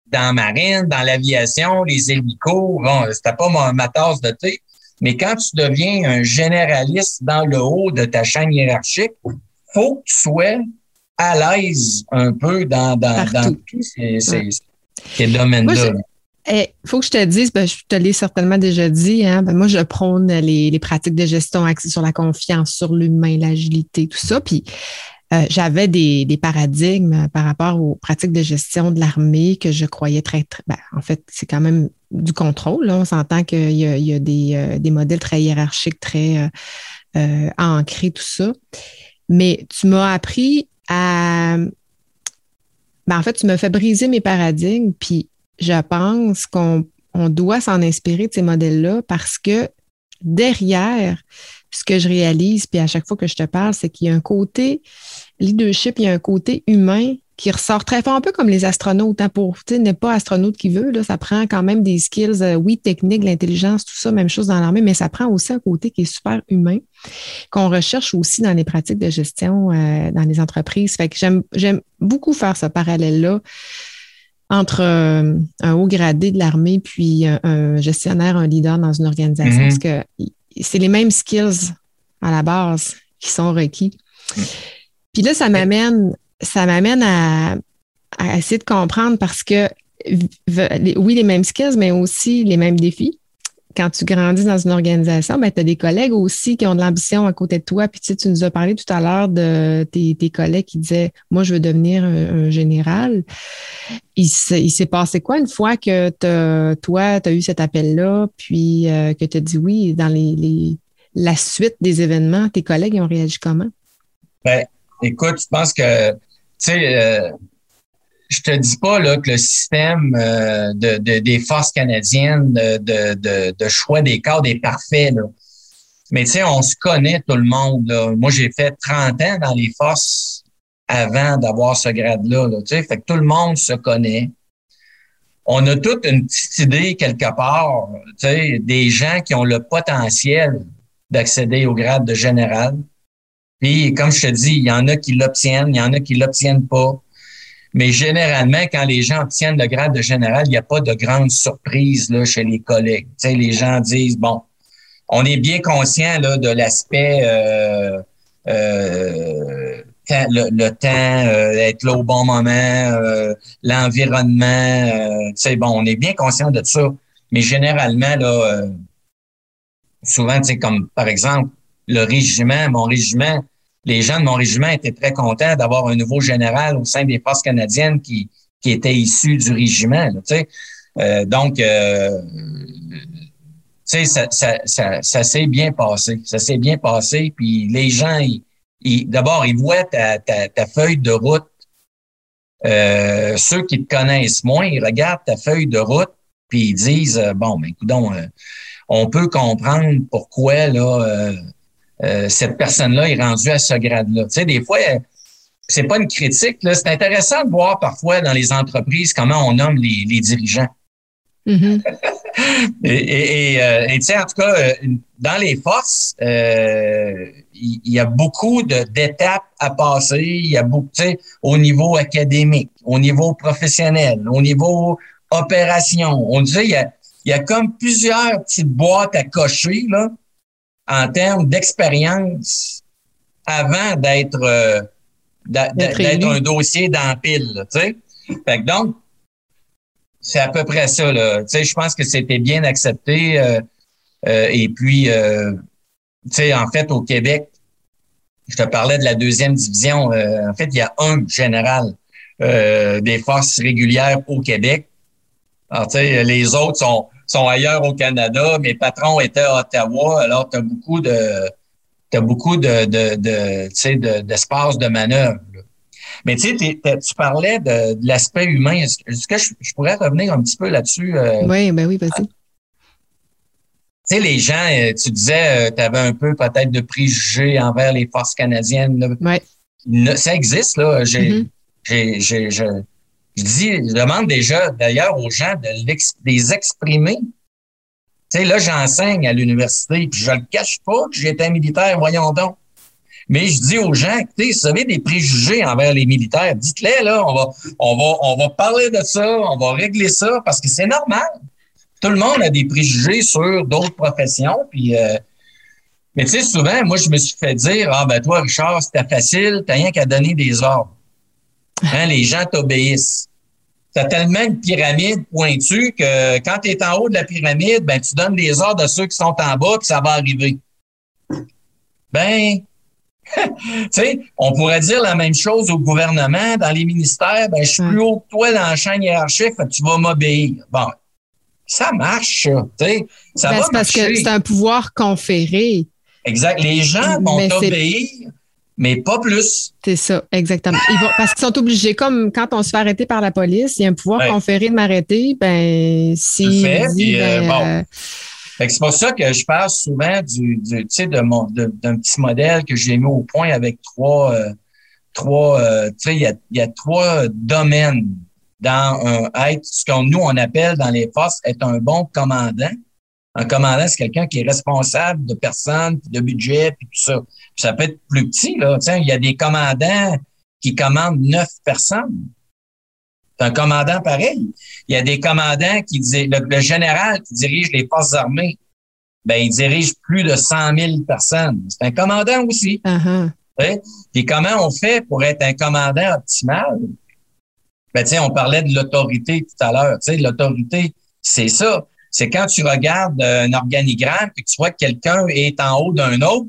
dans la marine, dans l'aviation, les hélicos. Bon, c'était pas ma, ma tasse de thé. Mais quand tu deviens un généraliste dans le haut de ta chaîne hiérarchique, faut que tu sois à l'aise un peu dans, dans, dans tous ces, ces, ces domaines-là. Il eh, faut que je te dise, ben, je te l'ai certainement déjà dit, hein, ben, moi, je prône les, les, pratiques de gestion axées sur la confiance, sur l'humain, l'agilité, tout ça. Puis euh, j'avais des, paradigmes par rapport aux pratiques de gestion de l'armée que je croyais très, ben, en fait, c'est quand même du contrôle. Là. On s'entend qu'il y a, il y a des, euh, modèles très hiérarchiques, très euh, ancrés, tout ça. Mais tu m'as appris à. Ben, en fait, tu m'as fait briser mes paradigmes, puis je pense qu'on on doit s'en inspirer de ces modèles-là parce que derrière, ce que je réalise, puis à chaque fois que je te parle, c'est qu'il y a un côté leadership, il y a un côté humain qui ressort très fort, un peu comme les astronautes. Hein, pour n'est pas astronaute qui veut, là, ça prend quand même des skills, euh, oui, techniques, l'intelligence, tout ça, même chose dans l'armée, mais ça prend aussi un côté qui est super humain, qu'on recherche aussi dans les pratiques de gestion euh, dans les entreprises. Fait que j'aime, j'aime beaucoup faire ce parallèle-là entre euh, un haut gradé de l'armée puis un, gestionnaire, un leader dans une organisation, mm-hmm. parce que c'est les mêmes skills à la base qui sont requis. Mm. Puis là, ça m'amène ça m'amène à, essayer de comprendre parce que oui, les mêmes skills, mais aussi les mêmes défis. Quand tu grandis dans une organisation, ben, tu as des collègues aussi qui ont de l'ambition à côté de toi. Puis tu, sais, tu nous as parlé tout à l'heure de tes, collègues qui disaient Moi, je veux devenir un, général. Il, s'est passé quoi une fois que toi, tu as eu cet appel-là, puis euh, que tu as dit oui dans les, la suite des événements, tes collègues ont réagi comment? Ben, écoute, je pense que tu sais, euh, je te dis pas là, que le système euh, de, des forces canadiennes de, de, de, choix des cadres est parfait. Là. Mais tu sais, on se connaît tout le monde. Là. Moi, j'ai fait 30 ans dans les forces avant d'avoir ce grade-là. Là, tu sais, fait que tout le monde se connaît. On a toute une petite idée quelque part, tu sais, des gens qui ont le potentiel d'accéder au grade de général. Puis, comme je te dis, il y en a qui l'obtiennent, il y en a qui l'obtiennent pas. Mais généralement, quand les gens obtiennent le grade de général, il n'y a pas de grande surprise là, chez les collègues. Tu sais, les gens disent, bon, on est bien conscient là, de l'aspect euh, euh, le, temps, euh, être là au bon moment, euh, l'environnement. Euh, tu sais, bon, on est bien conscient de ça. Mais généralement, là, souvent, tu sais, comme par exemple, le régiment, mon régiment, les gens de mon régiment étaient très contents d'avoir un nouveau général au sein des forces canadiennes qui, qui était issu du régiment. tu sais. Euh, donc, euh, tu sais, ça, ça, ça, ça s'est bien passé. Ça s'est bien passé. Puis les gens, ils, d'abord, ils voient ta, ta, ta, feuille de route. Euh, ceux qui te connaissent moins, ils regardent ta feuille de route, puis ils disent, bon, ben, écoute, on peut comprendre pourquoi là euh, cette personne-là est rendue à ce grade-là. Tu sais, des fois, c'est pas une critique. Là. C'est intéressant de voir parfois dans les entreprises comment on nomme les, les dirigeants. Mm-hmm. et, et, euh, et tu sais, en tout cas, euh, dans les forces, euh, il y, a beaucoup d'étapes à passer. Il y a beaucoup, tu sais, au niveau académique, au niveau professionnel, au niveau opération. On dit, il y a, il y a comme plusieurs petites boîtes à cocher, là en termes d'expérience avant d'être euh, d'être un dossier dans pile, tu sais. Fait que donc, c'est à peu près ça, là. Tu sais, je pense que c'était bien accepté. Euh, euh, et puis, tu sais, en fait, au Québec, je te parlais de la deuxième division. en fait, il y a un général des forces régulières au Québec. Alors, tu sais, les autres sont sont ailleurs au Canada. Mes patrons étaient à Ottawa. Alors, tu as beaucoup de as beaucoup de, de, de, d'espace de, manœuvre. Mais tu sais, tu parlais de, l'aspect humain. Est-ce que je, pourrais revenir un petit peu là-dessus? Euh? oui, ben oui, vas-y. Tu sais, les gens, euh, tu disais, euh, tu avais un peu peut-être de préjugés envers les forces canadiennes. Oui. Ça existe, là. J'ai, mm-hmm. j'ai, je, dis, je demande déjà, d'ailleurs, aux gens de les exprimer. Tu sais, là, j'enseigne à l'université, puis je le cache pas que j'étais militaire, voyons donc. Mais je dis aux gens, écoutez, vous avez des préjugés envers les militaires, dites-les, là, on va, on va, on va parler de ça, on va régler ça, parce que c'est normal. Tout le monde a des préjugés sur d'autres professions, puis... Euh, mais tu sais, souvent, moi, je me suis fait dire, ah ben toi, Richard, c'était facile, t'as rien qu'à donner des ordres. Hein, les gens t'obéissent. T'as tellement une pyramide pointue que quand tu es en haut de la pyramide, ben tu donnes des ordres à ceux qui sont en bas, puis ça va arriver. Ben, tu sais, on pourrait dire la même chose au gouvernement, dans les ministères, ben, je suis plus haut que toi dans la chaîne hiérarchique, tu vas m'obéir. Bon, ça marche, tu sais. Ça ben, va parce que c'est un pouvoir conféré. Exact. Les gens vont t'obéir, mais pas plus. C'est ça, exactement. Ils vont, parce qu'ils sont obligés, comme quand on se fait arrêter par la police, il y a un pouvoir conféré de m'arrêter, ben, si. Dit, euh, ben, bon. Euh, c'est pour ça que je parle souvent du, du d'un petit modèle que j'ai mis au point avec trois, euh, trois, euh, tu sais, il y a, y a trois domaines dans un être, ce qu'on nous on appelle dans les forces être un bon commandant. Un commandant, c'est quelqu'un qui est responsable de personnes, de budget, puis tout ça. ça peut être plus petit, là. Sais, il y a des commandants qui commandent neuf personnes. C'est un commandant pareil. Il y a des commandants qui disent, le, général qui dirige les forces armées, ben, il dirige plus de 100 000 personnes. C'est un commandant aussi. Uh Et comment on fait pour être un commandant optimal? Ben, tu on parlait de l'autorité tout à l'heure. Tu sais, l'autorité, c'est ça. C'est quand tu regardes un organigramme et que tu vois que quelqu'un est en haut d'un autre,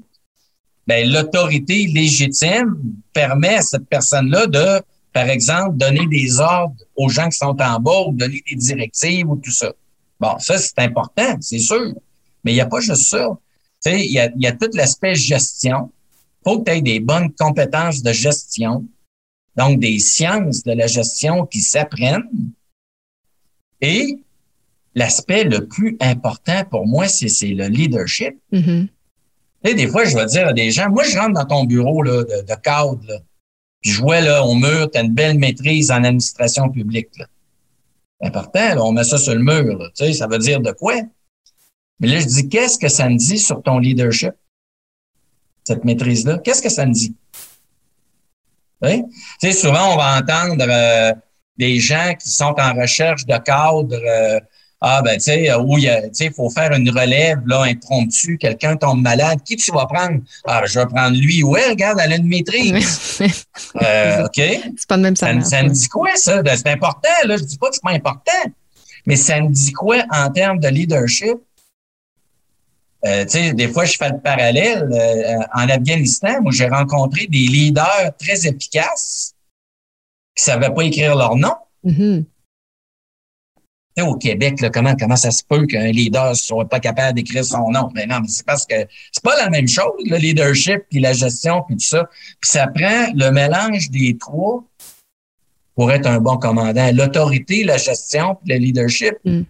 ben, l'autorité légitime permet à cette personne-là de par exemple, donner des ordres aux gens qui sont en bas ou donner des directives ou tout ça. Bon, ça, c'est important, c'est sûr. Mais il n'y a pas juste ça. Il y a, y a tout l'aspect gestion. Il faut que tu aies des bonnes compétences de gestion, donc des sciences de la gestion qui s'apprennent. Et l'aspect le plus important pour moi, c'est le leadership. Mm-hmm. Tu sais, des fois, je vais dire à des gens, moi, je rentre dans ton bureau là, de, de cadre, là, puis je vois là au mur, tu as une belle maîtrise en administration publique. Là. Important, là, on met ça sur le mur. Là, tu sais, ça veut dire de quoi? Mais là, je dis, qu'est-ce que ça me dit sur ton leadership? Cette maîtrise-là, qu'est-ce que ça me dit? Tu sais, souvent, on va entendre euh, des gens qui sont en recherche de cadres euh, ah, ben, tu sais, euh, où il tu faut faire une relève, là, impromptu, quelqu'un tombe malade. Qui tu vas prendre? Ah, ben, je vais prendre lui ou elle, regarde, elle a une maîtrise. euh, OK? C'est pas le même ça. Ça, me dit quoi, ça? Ben, c'est important, là. Je dis pas que c'est pas important. Mais ça me dit quoi en termes de leadership? Euh, tu sais, des fois, je fais le parallèle. Euh, en Afghanistan, moi, j'ai rencontré des leaders très efficaces qui savaient pas écrire leur nom. Mm-hmm au Québec, là, comment, comment ça se peut qu'un leader soit pas capable d'écrire son nom? Mais ben non, mais c'est parce que c'est pas la même chose, le leadership puis la gestion puis tout ça. Puis ça prend le mélange des trois pour être un bon commandant. L'autorité, la gestion puis le leadership. Mm.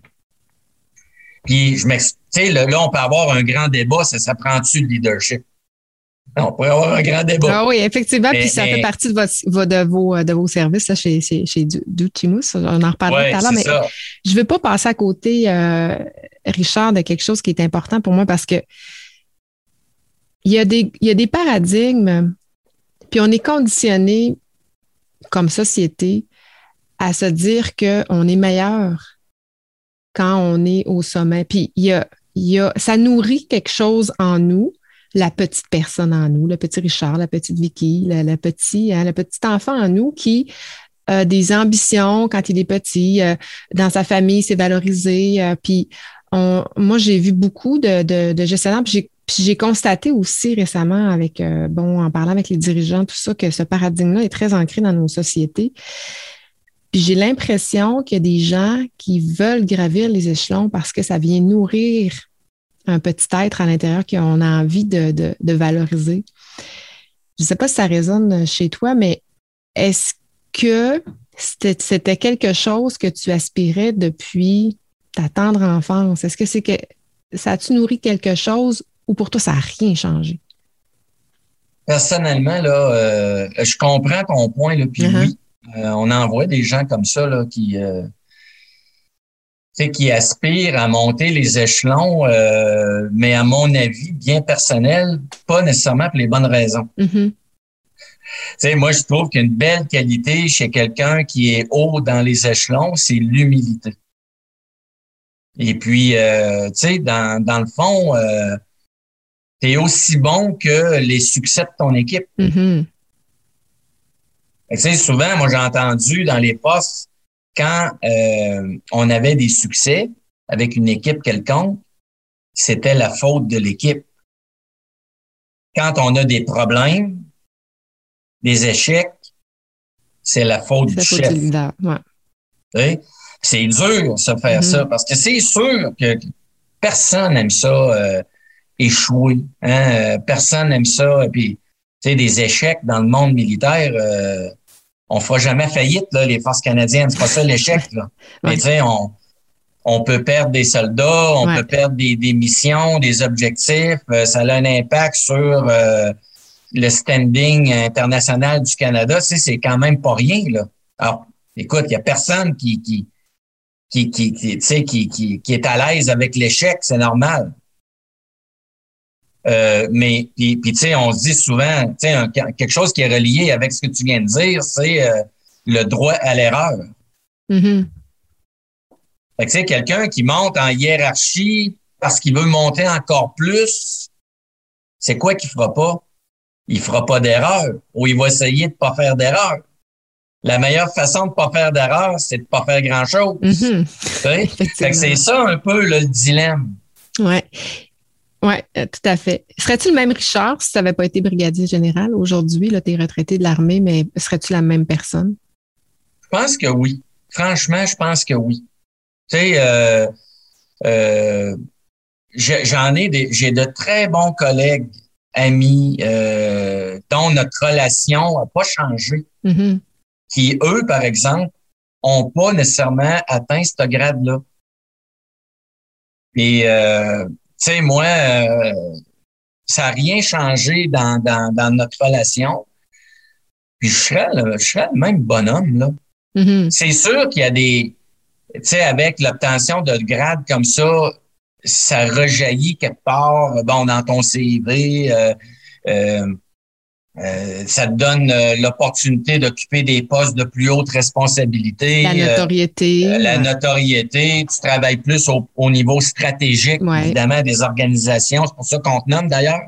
Puis je m'explique, là, là, on peut avoir un grand débat, ça, ça prend-tu le leadership? On pourrait avoir un grand débat. Ah oui, effectivement. puis ça fait partie de, votre, de, vos, de vos services là, chez, chez, chez On en reparlera tout à l'heure. Mais je ne veux pas passer à côté, euh, Richard, de quelque chose qui est important pour moi parce que il y a des, il y a des paradigmes, puis on est conditionné comme société à se dire qu'on est meilleur quand on est au sommet. Puis il y a, il y a, ça nourrit quelque chose en nous la petite personne en nous, le petit Richard, la petite Vicky, le, petit, hein, le petit enfant en nous qui a des ambitions quand il est petit, euh, dans sa famille, c'est valorisé. Euh, puis moi, j'ai vu beaucoup de, de, gestionnaires, puis j'ai constaté aussi récemment euh, en parlant avec les dirigeants, tout ça, que ce paradigme-là est très ancré dans nos sociétés. Puis j'ai l'impression qu'il y a des gens qui veulent gravir les échelons parce que ça vient nourrir un petit être à l'intérieur qu'on a envie de, de, valoriser. Je ne sais pas si ça résonne chez toi, mais est-ce que c'était quelque chose que tu aspirais depuis ta tendre enfance? Est-ce que c'est que ça a-tu nourri quelque chose ou pour toi, ça n'a rien changé? Personnellement, là, euh, je comprends ton point, là, puis uh-huh. oui, euh, on envoie des gens comme ça là, qui, euh, qui aspirent à monter les échelons, euh, mais à mon avis, bien personnel, pas nécessairement pour les bonnes raisons. Mm-hmm. moi, je trouve qu'une belle qualité chez quelqu'un qui est haut dans les échelons, c'est l'humilité. Et puis, euh, tu sais, dans, dans le fond, euh, tu es aussi bon que les succès de ton équipe. Mm-hmm. Tu sais, souvent, moi, j'ai entendu dans les postes, quand euh, on avait des succès avec une équipe quelconque, c'était la faute de l'équipe. Quand on a des problèmes, des échecs, c'est la faute du chef. Ouais. C'est dur de faire ça mm-hmm. parce que c'est sûr que personne n'aime ça euh, échouer. Hein? Euh, personne n'aime ça. Et puis, tu sais, des échecs dans le monde militaire, euh, on fera jamais faillite, là, les forces canadiennes. C'est pas ça l'échec, là. Mais tu sais, on, on peut perdre des soldats, on peut perdre des, des, missions, des objectifs. Euh, ça a un impact sur euh, le standing international du Canada. Tu sais, c'est quand même pas rien, là. Alors, écoute, il y a personne qui, qui, qui, qui, qui, qui, qui, qui est à l'aise avec l'échec, c'est normal. Euh, mais puis, tu sais, on se dit souvent, tu sais, quelque chose qui est relié avec ce que tu viens de dire, c'est euh, le droit à l'erreur. Mm-hmm. Fait que tu sais, quelqu'un qui monte en hiérarchie parce qu'il veut monter encore plus, c'est quoi qu'il fera pas? Il fera pas d'erreur ou il va essayer de pas faire d'erreur. La meilleure façon de pas faire d'erreur, c'est de pas faire grand-chose. Fait que c'est ça un peu le dilemme. Ouais. Oui, euh, tout à fait. Serais-tu le même Richard si tu n'avais pas été brigadier général? Aujourd'hui? Tu es retraité de l'armée, mais serais-tu la même personne? Je pense que oui. Franchement, je pense que oui. Tu sais, euh, euh, j'en ai des, j'ai de très bons collègues, amis, dont notre relation n'a pas changé. Mm-hmm. Qui, eux, par exemple, ont pas nécessairement atteint ce grade-là. Et tu sais, moi, euh, ça n'a rien changé dans, dans, dans, notre relation. Puis je serais, le, je serais le même bonhomme, là. Mm-hmm. C'est sûr qu'il y a des, tu sais, avec l'obtention de grade comme ça, ça rejaillit quelque part, bon, dans ton CV, euh, euh, euh, ça te donne euh, l'opportunité d'occuper des postes de plus haute responsabilité. La euh, notoriété. la notoriété. Tu travailles plus au, niveau stratégique, évidemment, des organisations. C'est pour ça qu'on te nomme d'ailleurs.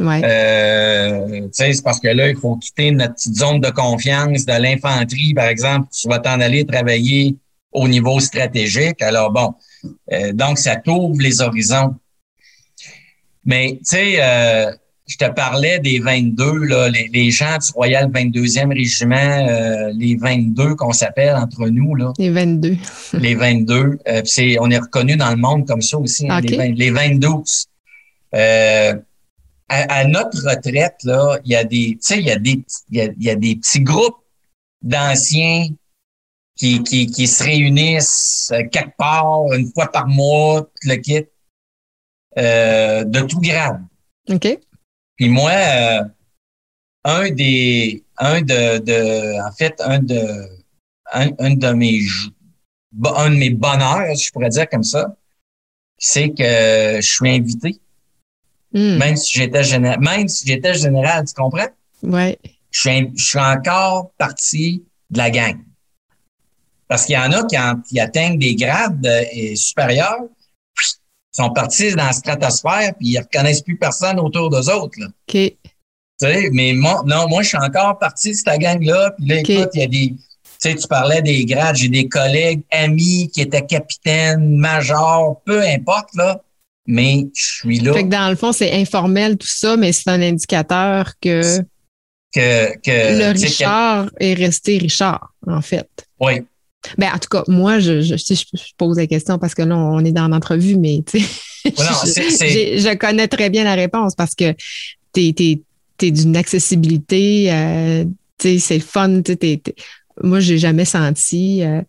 Ouais. c'est parce que là, il faut quitter notre petite zone de confiance de l'infanterie, par exemple. Tu vas t'en aller travailler au niveau stratégique. Alors bon, donc ça t'ouvre les horizons. Mais tu sais, je te parlais des 22, là, les, gens du Royal 22e Régiment, euh, les 22 qu'on s'appelle entre nous. Là. Les 22. les 22. Euh, c'est, on est reconnu dans le monde comme ça aussi, hein, les, les 22. Euh, à, notre retraite, là, il y a des, il y a des, il y a, des petits groupes d'anciens qui, qui, qui se réunissent quelque part, une fois par mois, le kit, de tout grade. OK. Puis moi, euh, un des, un de, de, en fait, un de, un, de mes, un de mes bonheurs, je pourrais dire comme ça, c'est que je suis invité. Hmm. Même si j'étais général, même si j'étais général, tu comprends? Ouais. Je suis, je suis encore partie de la gang. Parce qu'il y en a qui, qui atteignent des grades euh, supérieurs, sont partis dans la stratosphère puis ils reconnaissent plus personne autour d'eux autres. Là. OK. Tu sais, mais moi, non, moi, je suis encore parti de cette gang-là. Puis là, écoute, il y a des. Tu sais, tu parlais des grades, j'ai des collègues, amis qui étaient capitaines, majors, peu importe, là. Mais je suis là. Fait que dans le fond, c'est informel tout ça, mais c'est un indicateur que, que, que le Richard est resté Richard, en fait. Oui. Ben, en tout cas, moi, je, je, je, pose la question parce que là, on est dans l'entrevue, mais tu sais, je, connais très bien la réponse parce que tu es, d'une accessibilité, euh, c'est fun. moi, j'ai jamais senti euh,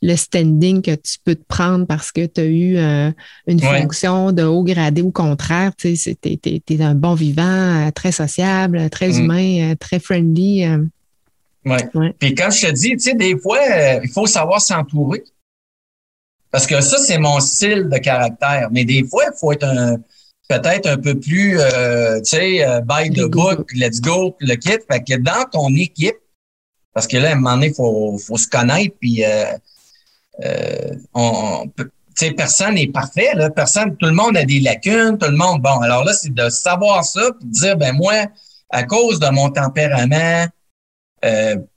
le standing que tu peux te prendre parce que tu as eu euh, une fonction de haut gradé. Au contraire, tu es, un bon vivant, très sociable, très mm. humain, très friendly. Oui. Puis quand je te dis, tu sais, des fois, il faut savoir s'entourer. Parce que ça, c'est mon style de caractère. Mais des fois, il faut être un peut-être un peu plus, euh, tu sais, euh, by the book, let's go, le kit. Fait que dans ton équipe, parce que là, à un moment donné, il faut, faut se connaître, puis euh, euh on, tu sais, personne n'est parfait, là. Personne, tout le monde a des lacunes, tout le monde. Bon, alors là, c'est de savoir ça, puis de dire, ben moi, à cause de mon tempérament, euh,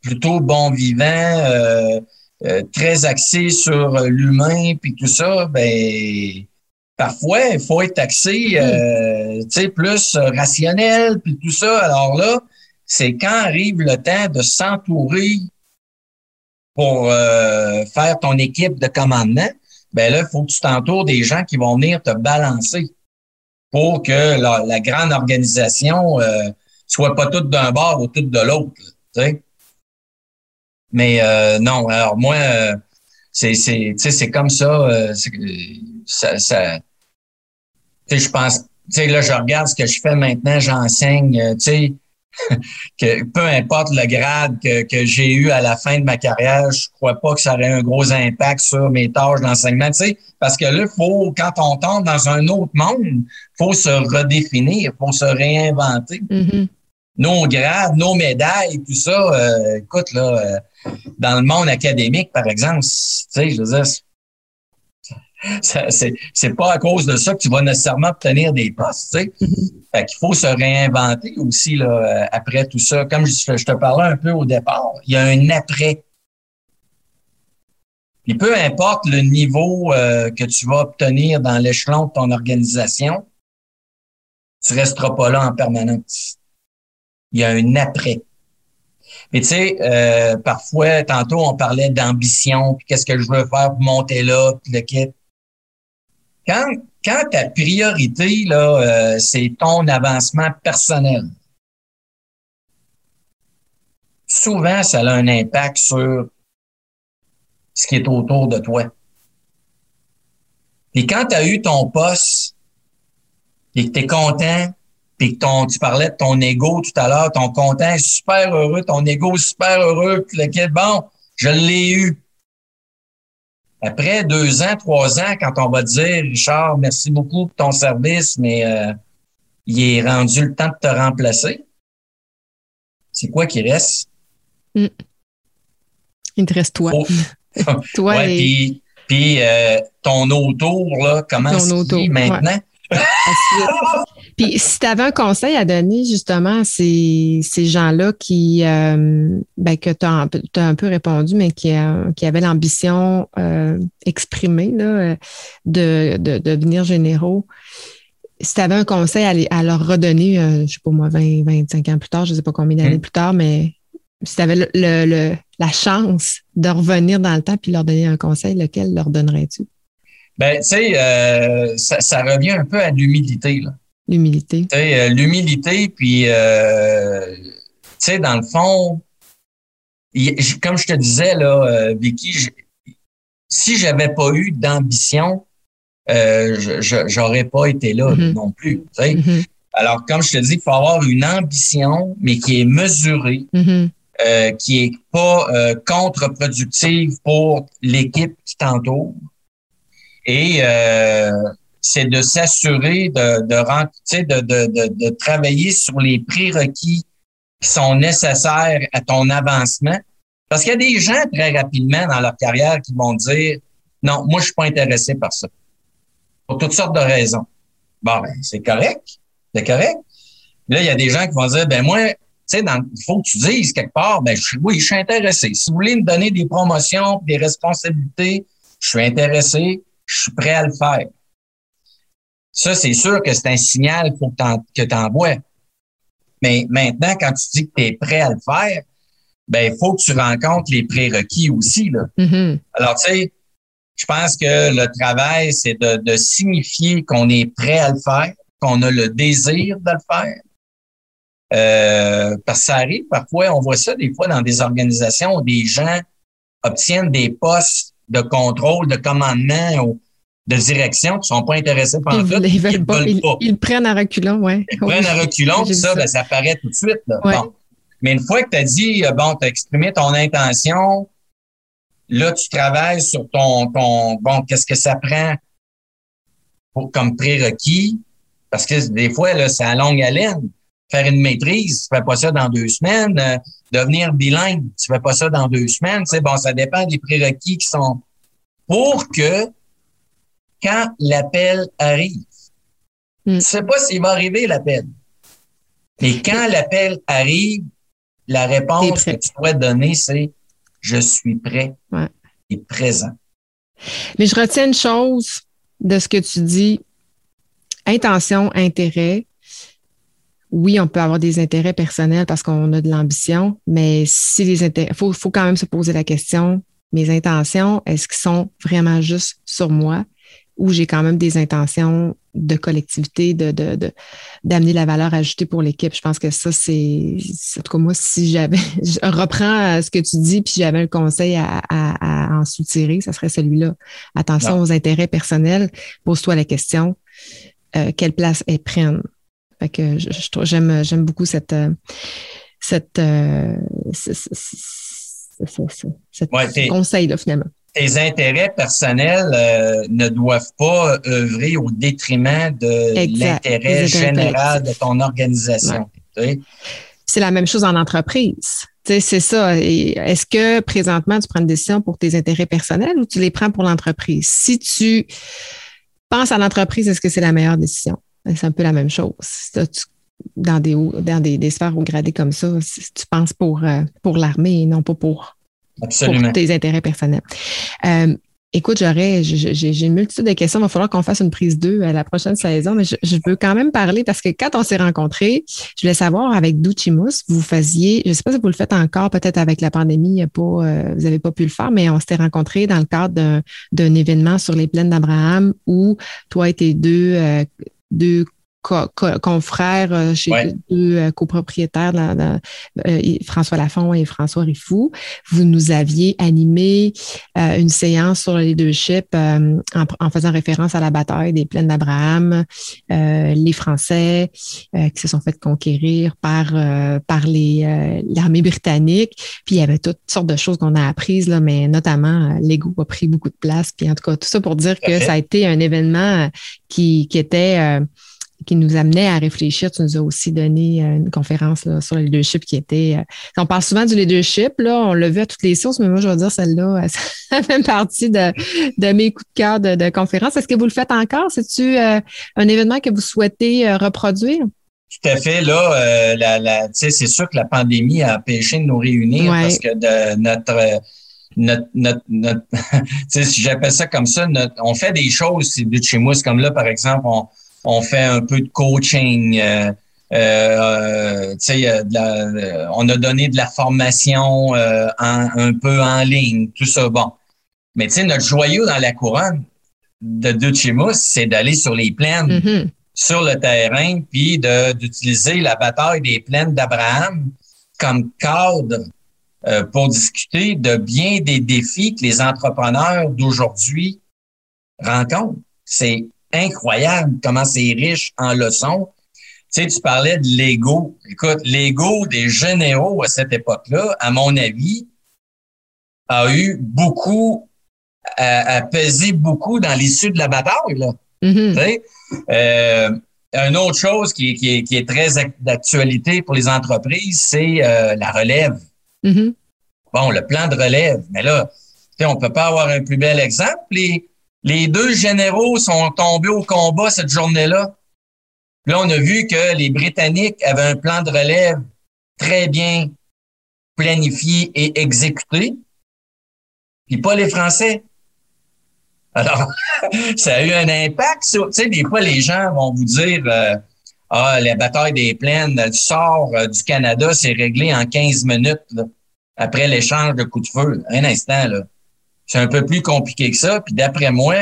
plutôt bon vivant, euh, très axé sur euh, l'humain puis tout ça, ben parfois il faut être axé hmm. euh, tu sais plus rationnel puis tout ça. Alors là, c'est quand arrive le temps de s'entourer pour faire ton équipe de commandement, ben là, il faut que tu t'entoures des gens qui vont venir te balancer pour que la, grande organisation euh, soit pas toute d'un bord ou toute de l'autre. Mais euh, non, alors moi, euh, c'est c'est comme ça, euh, ça, ça je pense, là je regarde ce que je fais maintenant, j'enseigne, tu sais que peu importe le grade que, que j'ai eu à la fin de ma carrière, je crois pas que ça aurait un gros impact sur mes tâches d'enseignement, tu sais, parce que là, faut, quand on tombe dans un autre monde, faut se redéfinir, faut se réinventer. Mm-hmm. Nos grades, nos médailles, tout ça, écoute, là, dans le monde académique, par exemple, tu sais, je veux dire, c'est, c'est pas à cause de ça que tu vas nécessairement obtenir des postes, tu sais. Mm-hmm. Fait qu'il faut se réinventer aussi, là, euh, après tout ça. Comme je, je te parlais un peu au départ, il y a un après. Puis peu importe le niveau euh, que tu vas obtenir dans l'échelon de ton organisation, tu resteras pas là en permanence. Il y a un après. Mais tu sais, euh, parfois, tantôt, on parlait d'ambition, puis qu'est-ce que je veux faire pour monter là, puis le kit. Quand, quand ta priorité, là, euh, c'est ton avancement personnel, souvent, ça a un impact sur ce qui est autour de toi. Et quand tu as eu ton poste et que tu es content, puis ton, tu parlais de ton ego tout à l'heure, ton content est super heureux, ton ego super heureux, lequel, bon, je l'ai eu. Après deux ans, trois ans, quand on va dire, Richard, merci beaucoup pour ton service, mais euh, il est rendu le temps de te remplacer, c'est quoi qui reste? Mm. Il te reste toi. toi et... Puis, euh, ton autour, là, comment c'est maintenant? Puis si tu avais un conseil à donner justement à ces, ces gens-là qui, euh, ben, que tu as, un peu répondu, mais qui, euh, qui avaient l'ambition euh, exprimée là, de, de, devenir généraux, si tu avais un conseil à, à leur redonner, je ne sais pas moi, 20, 25 ans plus tard, je ne sais pas combien d'années mmh. plus tard, mais si tu avais le, le, la chance de revenir dans le temps puis leur donner un conseil, lequel leur donnerais-tu? Ben, tu sais, ça, ça, revient un peu à l'humilité. L'humilité. Euh, l'humilité, puis, euh, tu sais, dans le fond, comme je te disais, là, euh, Vicky, si j'avais pas eu d'ambition, euh, j'aurais pas été là mm-hmm. non plus. Mm-hmm. Alors, comme je te dis, il faut avoir une ambition, mais qui est mesurée, mm-hmm. euh, qui est pas euh, contre-productive pour l'équipe qui t'entoure. Et c'est de s'assurer de, de, de, de, travailler sur les prérequis qui sont nécessaires à ton avancement. Parce qu'il y a des gens très rapidement dans leur carrière qui vont dire non, moi je suis pas intéressé par ça. Pour toutes sortes de raisons. Bon, ben, c'est correct. C'est correct. là, il y a des gens qui vont dire ben moi, tu sais, il faut que tu dises quelque part, ben oui, je suis intéressé. Si vous voulez me donner des promotions, des responsabilités, je suis intéressé, je suis prêt à le faire. Ça, c'est sûr que c'est un signal faut que tu envoies. Mais maintenant, quand tu dis que tu es prêt à le faire, ben il faut que tu rencontres les prérequis aussi. Là. Mm-hmm. Alors, tu sais, Je pense que le travail, c'est de, de signifier qu'on est prêt à le faire, qu'on a le désir de le faire. Euh, parce que ça arrive parfois, on voit ça des fois dans des organisations où des gens obtiennent des postes de contrôle, de commandement ou de direction qui sont pas intéressés par tout. Ils, veulent pas, ils, prennent à reculons, ouais. Ils prennent à reculons, puis ça, Ben, ça paraît tout de suite. Là. Bon. Mais une fois que tu as dit, euh, bon, tu as exprimé ton intention, là, tu travailles sur ton, ton bon, qu'est-ce que ça prend pour, comme prérequis? Parce que des fois, là, c'est à longue haleine. Faire une maîtrise, tu fais pas ça dans deux semaines. Euh, devenir bilingue, tu fais pas ça dans deux semaines. Tu sais, bon, ça dépend des prérequis qui sont pour que quand l'appel arrive, mm. tu sais pas s'il va arriver l'appel. Mais quand l'appel arrive, la réponse que tu dois donner, c'est je suis prêt et présent. Mais je retiens une chose de ce que tu dis. Intention, intérêt. Oui, on peut avoir des intérêts personnels parce qu'on a de l'ambition, mais si les intérêts, faut, faut quand même se poser la question, mes intentions, est-ce qu'ils sont vraiment juste sur moi? Où j'ai quand même des intentions de collectivité, de, de, d'amener la valeur ajoutée pour l'équipe. Je pense que ça, c'est, en tout cas, moi, si j'avais, je reprends ce que tu dis, puis j'avais un conseil à, à, en soutirer, ça serait celui-là. Attention aux intérêts personnels. Pose-toi la question, euh, quelle place elles prennent? Fait que j'aime, j'aime beaucoup cette, euh, cette, euh, conseil-là, finalement tes intérêts personnels euh, ne doivent pas œuvrer au détriment de l'intérêt général de ton organisation. C'est la même chose en entreprise. C'est ça. Est-ce que présentement, tu prends une décision pour tes intérêts personnels ou tu les prends pour l'entreprise? Si tu penses à l'entreprise, est-ce que c'est la meilleure décision? C'est un peu la même chose. dans des, dans des, sphères haut gradées comme ça, tu penses pour, euh, pour l'armée et non pas pour pour tes intérêts personnels. Euh, écoute, j'aurais, j'ai une multitude de questions. Il va falloir qu'on fasse une prise 2 à la prochaine saison, mais je, veux quand même parler parce que quand on s'est rencontrés, je voulais savoir avec Douchimus, vous faisiez, je ne sais pas si vous le faites encore, peut-être avec la pandémie, pas, euh, vous n'avez pas pu le faire, mais on s'était rencontrés dans le cadre d'un événement sur les plaines d'Abraham où toi et tes deux, euh, deux confrères euh, chez deux euh, copropriétaires, euh, François Lafont et François Rifou. Vous nous aviez animé une séance sur le leadership en, en, faisant référence à la bataille des plaines d'Abraham, les Français qui se sont fait conquérir par, par l'armée britannique. Puis il y avait toutes sortes de choses qu'on a apprises, là, mais notamment l'ego a pris beaucoup de place. Puis en tout cas, tout ça pour dire que ça a été un événement qui, qui était qui nous amenait à réfléchir. Tu nous as aussi donné euh, une conférence sur le leadership qui était. Euh, on parle souvent du leadership, là, on l'a vu à toutes les sources, mais moi, je vais dire celle-là, ça fait partie de, de, mes coups de cœur de, de conférence. Est-ce que vous le faites encore? C'est-tu euh, un événement que vous souhaitez reproduire? Tout à fait. Là, la, la, c'est sûr que la pandémie a empêché de nous réunir parce que de notre notre, notre, notre si j'appelle ça comme ça, on fait des choses de chez moi. comme là, par exemple, on, on fait un peu de coaching. Euh, euh, euh, on a donné de la formation un peu en ligne, tout ça. Bon. Mais tu sais, notre joyau dans la couronne de Duchimus, c'est d'aller sur les plaines, mm-hmm. sur le terrain, puis d'utiliser la bataille des plaines d'Abraham comme cadre pour discuter de bien des défis que les entrepreneurs d'aujourd'hui rencontrent. C'est incroyable comment c'est riche en leçons. Tu sais, tu parlais de l'ego. Écoute, l'ego des généraux à cette époque-là, à mon avis, a eu beaucoup, a, pesé beaucoup dans l'issue de la bataille. Là. Mm-hmm. tu sais? Euh, une autre chose qui, qui, qui est très d'actualité pour les entreprises, c'est euh, la relève. Mm-hmm. Bon, le plan de relève. Mais là, on peut pas avoir un plus bel exemple. Les, les deux généraux sont tombés au combat cette journée-là. Là, on a vu que les Britanniques avaient un plan de relève très bien planifié et exécuté, puis pas les Français. Alors, ça a eu un impact tu sais, des fois, les gens vont vous dire, euh, ah, la bataille des plaines, le sort euh, du Canada, c'est réglé en 15 minutes, après l'échange de coups de feu. Un instant, là. C'est un peu plus compliqué que ça. Puis d'après moi,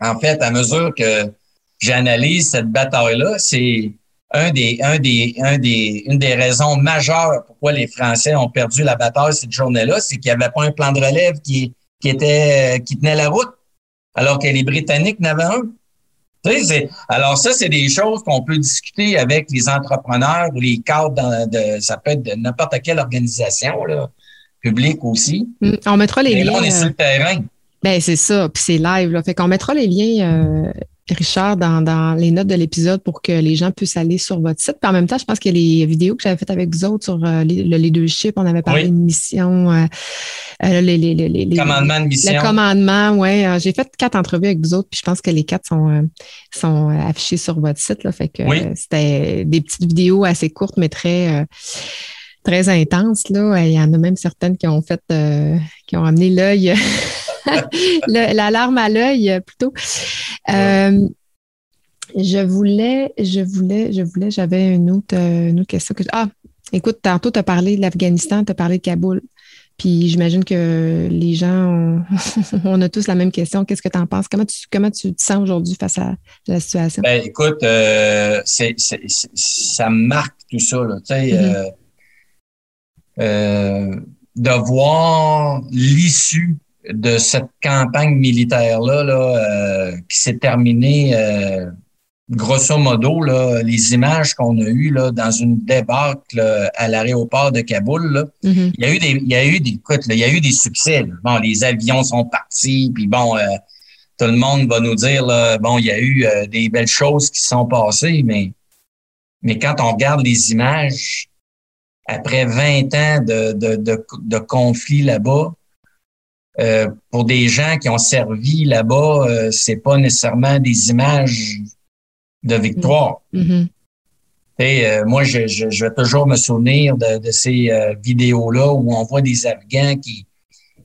en fait, à mesure que j'analyse cette bataille-là, c'est un des, un des, un des, une des raisons majeures pourquoi les Français ont perdu la bataille cette journée-là, c'est qu'il n'y avait pas un plan de relève qui, qui était, qui tenait la route, alors que les Britanniques n'avaient un. Alors ça, c'est des choses qu'on peut discuter avec les entrepreneurs ou les cadres de, ça peut être de n'importe quelle organisation, là, publique aussi. Mm, on mettra les liens. Là, on est sur le euh, terrain. Ben c'est ça, puis c'est live. Là. Fait qu'on mettra les liens, euh, Richard, dans, dans, les notes de l'épisode pour que les gens puissent aller sur votre site. Puis en même temps, je pense que les vidéos que j'avais faites avec vous autres sur euh, les, le leadership, on avait parlé de mission, euh, les, les, les, les, commandement de mission. Le commandement, oui. j'ai fait quatre entrevues avec vous autres, puis je pense que les quatre sont, sont affichés sur votre site. Là, fait que c'était des petites vidéos assez courtes, mais très très intenses. Là. Il y en a même certaines qui ont fait qui ont amené l'œil l'alarme à l'œil euh, plutôt. Euh, je voulais, je voulais, je voulais, j'avais une autre, euh, une autre question. Que, ah, écoute, tantôt, tu as parlé de l'Afghanistan, tu as parlé de Kaboul. Puis j'imagine que les gens, on a tous la même question. Qu'est-ce que tu en penses? Comment tu, comment tu te sens aujourd'hui face à la situation? Ben, écoute, c'est, ça marque tout ça. Là. Mm-hmm. De voir l'issue de cette campagne militaire-là là, euh, qui s'est terminée euh, grosso modo, là, les images qu'on a eues là, dans une débâcle à l'aéroport de Kaboul, mm-hmm. il y a eu des, il y a eu des, écoute, il y a eu des succès. Bon, les avions sont partis, puis bon, euh, tout le monde va nous dire, là, bon, il y a eu des belles choses qui sont passées, mais, mais quand on regarde les images, après 20 ans de, de, de, de conflit là-bas, euh, pour des gens qui ont servi là-bas, euh, c'est pas nécessairement des images de victoire. Et mm-hmm. euh, moi, je, je, vais toujours me souvenir de, de ces euh, vidéos-là où on voit des Afghans qui,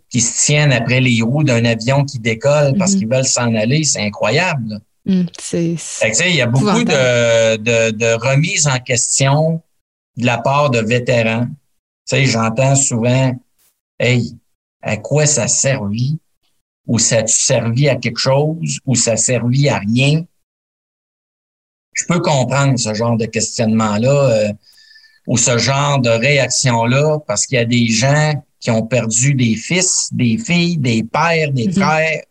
qui se tiennent après les roues d'un avion qui décolle parce mm-hmm. qu'ils veulent s'en aller. C'est incroyable. Mm, c'est, il y a beaucoup de, de, de remises en question de la part de vétérans. Tu sais, j'entends souvent, hey, à quoi ça servit, ou ça servi à quelque chose, ou ça a servi à rien? Je peux comprendre ce genre de questionnement-là euh, ou ce genre de réaction-là parce qu'il y a des gens qui ont perdu des fils, des filles, des pères, des mm-hmm. frères.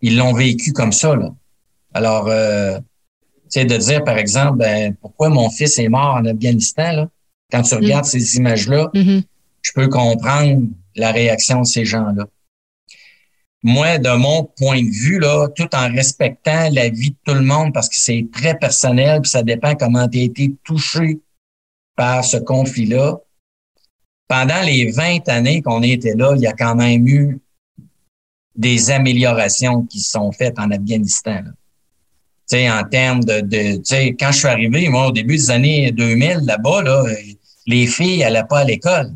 Ils l'ont vécu comme ça. Là. Alors, euh, tu de dire, par exemple, ben, pourquoi mon fils est mort en Afghanistan, là, quand tu regardes mm. ces images-là, mm-hmm je peux comprendre la réaction de ces gens-là. Moi, de mon point de vue, là, tout en respectant la vie de tout le monde, parce que c'est très personnel, puis ça dépend comment tu as été touché par ce conflit-là. Pendant les 20 années qu'on était là, il y a quand même eu des améliorations qui sont faites en Afghanistan. Sais, en termes de, de tu sais, quand je suis arrivé, moi, au début des années 2000, là-bas, là, les filles n'allaient pas à l'école.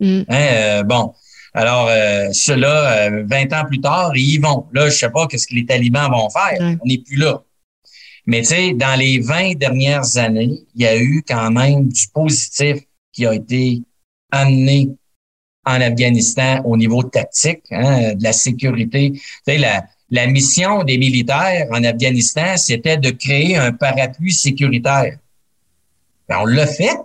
Mm. Hein, euh, bon, alors euh, ceux-là, 20 ans plus tard, ils y vont. Là, je sais pas qu'est-ce que les talibans vont faire. On n'est plus là. Mais tu sais, dans les 20 dernières années, il y a eu quand même du positif qui a été amené en Afghanistan au niveau tactique, hein, de la sécurité. Tu sais, la, la mission des militaires en Afghanistan, c'était de créer un parapluie sécuritaire. Ben, on l'a fait.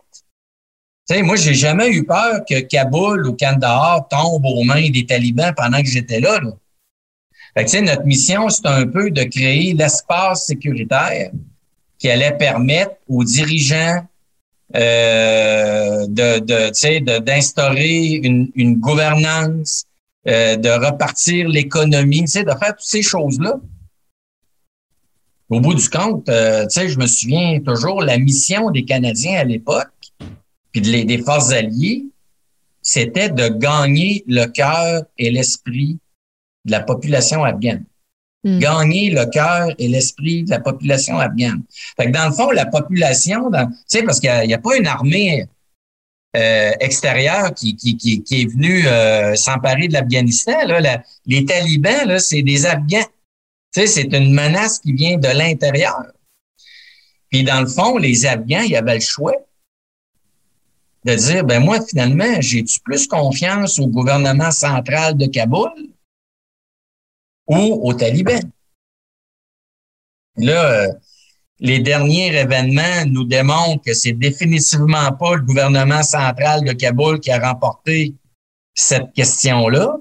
Sais, moi, j'ai jamais eu peur que Kaboul ou Kandahar tombe aux mains des talibans pendant que j'étais là. là. Fait notre mission, c'est un peu de créer l'espace sécuritaire qui allait permettre aux dirigeants euh, de, d'instaurer une, une gouvernance, euh, de repartir l'économie, de faire toutes ces choses-là. Au bout du compte, euh, je me souviens toujours, la mission des Canadiens à l'époque, puis des forces alliées, c'était de gagner le cœur et l'esprit de la population afghane. Hmm. Gagner le cœur et l'esprit de la population afghane. Fait que dans le fond, la population, tu sais, parce qu'il n'y a, pas une armée euh, extérieure qui, est venue euh, s'emparer de l'Afghanistan. les talibans, là, c'est des Afghans. C'est une menace qui vient de l'intérieur. Puis dans le fond, les Afghans, il y avait le choix de dire, ben moi, finalement, j'ai-tu plus confiance au gouvernement central de Kaboul ou aux talibans? Là, euh, les derniers événements nous démontrent que c'est définitivement pas le gouvernement central de Kaboul qui a remporté cette question-là.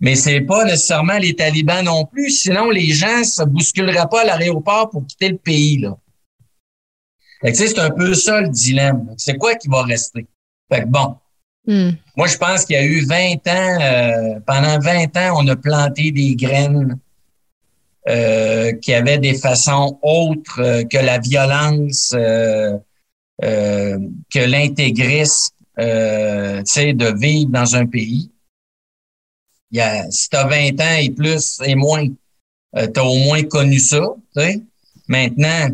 Mais c'est pas nécessairement les talibans non plus, sinon les gens se bousculeraient pas à l'aéroport pour quitter le pays. Là. c'est un peu ça le dilemme. C'est quoi qui va rester? Fait que bon. Hmm. Moi, je pense qu'il y a eu 20 ans, euh, pendant 20 ans, on a planté des graines euh, qui avaient des façons autres euh, que la violence, euh, que l'intégrisme, euh, de vivre dans un pays. Il y a, si tu as 20 ans et plus et moins, euh, tu as au moins connu ça. sais. Maintenant,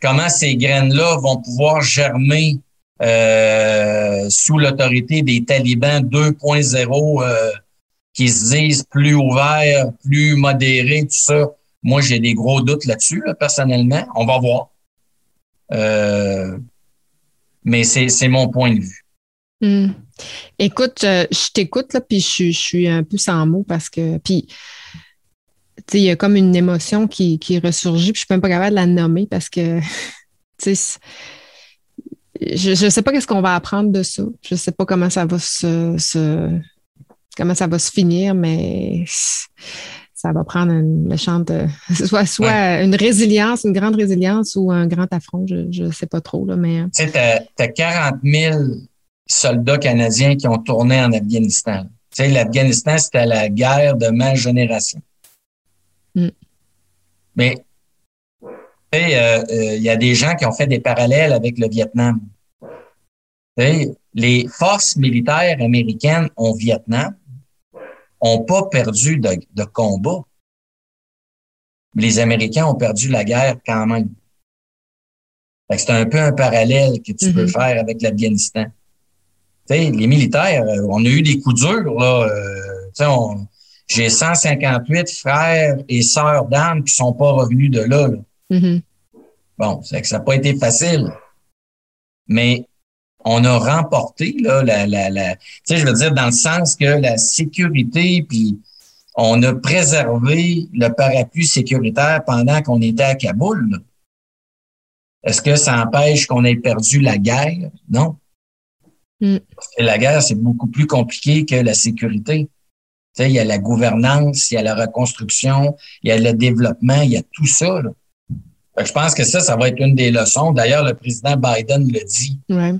comment ces graines-là vont pouvoir germer euh, sous l'autorité des talibans 2.0 euh, qui se disent plus ouverts, plus modérés, tout ça. Moi, j'ai des gros doutes là-dessus, personnellement. On va voir. Euh, mais c'est mon point de vue. Hmm. Écoute, euh, je t'écoute, là, puis je, suis un peu sans mots parce que. Puis, il y a comme une émotion qui, qui ressurgit, puis je suis même pas capable de la nommer parce que, tu sais, je ne sais pas qu'est-ce qu'on va apprendre de ça. Je ne sais pas comment ça va se, comment ça va se finir, mais ça va prendre une méchante, soit, soit une résilience, une grande résilience ou un grand affront, je ne sais pas trop. Là, mais... Tu sais, tu as, 40 000 soldats canadiens qui ont tourné en Afghanistan. Tu sais, l'Afghanistan, c'était la guerre de ma génération. Mm. Mais euh, euh, il y a des gens qui ont fait des parallèles avec le Vietnam. les forces militaires américaines au Vietnam ont pas perdu de, de combat. Les Américains ont perdu la guerre quand même. C'est un peu un parallèle que tu peux mm-hmm. faire avec l'Afghanistan. Les militaires, euh, on a eu des coups durs. Là, j'ai 158 frères et sœurs d'armes qui sont pas revenus de là. là. Mm-hmm. Bon, c'est que ça n'a pas été facile. Mais on a remporté là, la, la, la tu sais, je veux dire, dans le sens que la sécurité, puis on a préservé le parapluie sécuritaire pendant qu'on était à Kaboul. Est-ce que ça empêche qu'on ait perdu la guerre? Non. Mm. Parce que la guerre, c'est beaucoup plus compliqué que la sécurité. Tu sais, il y a la gouvernance, il y a la reconstruction, il y a le développement, il y a tout ça. Là je pense que ça, ça va être une des leçons. D'ailleurs, le président Biden le dit. Ouais.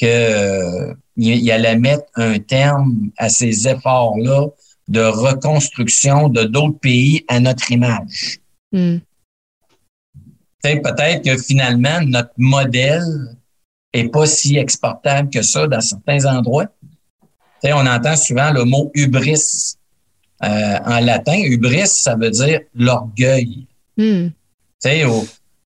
Que euh, il, allait mettre un terme à ces efforts-là de reconstruction de d'autres pays à notre image. Mm. Peut-être que finalement, notre modèle est pas si exportable que ça dans certains endroits. T'sais, on entend souvent le mot hubris euh, en latin. Hubris, ça veut dire l'orgueil. Mm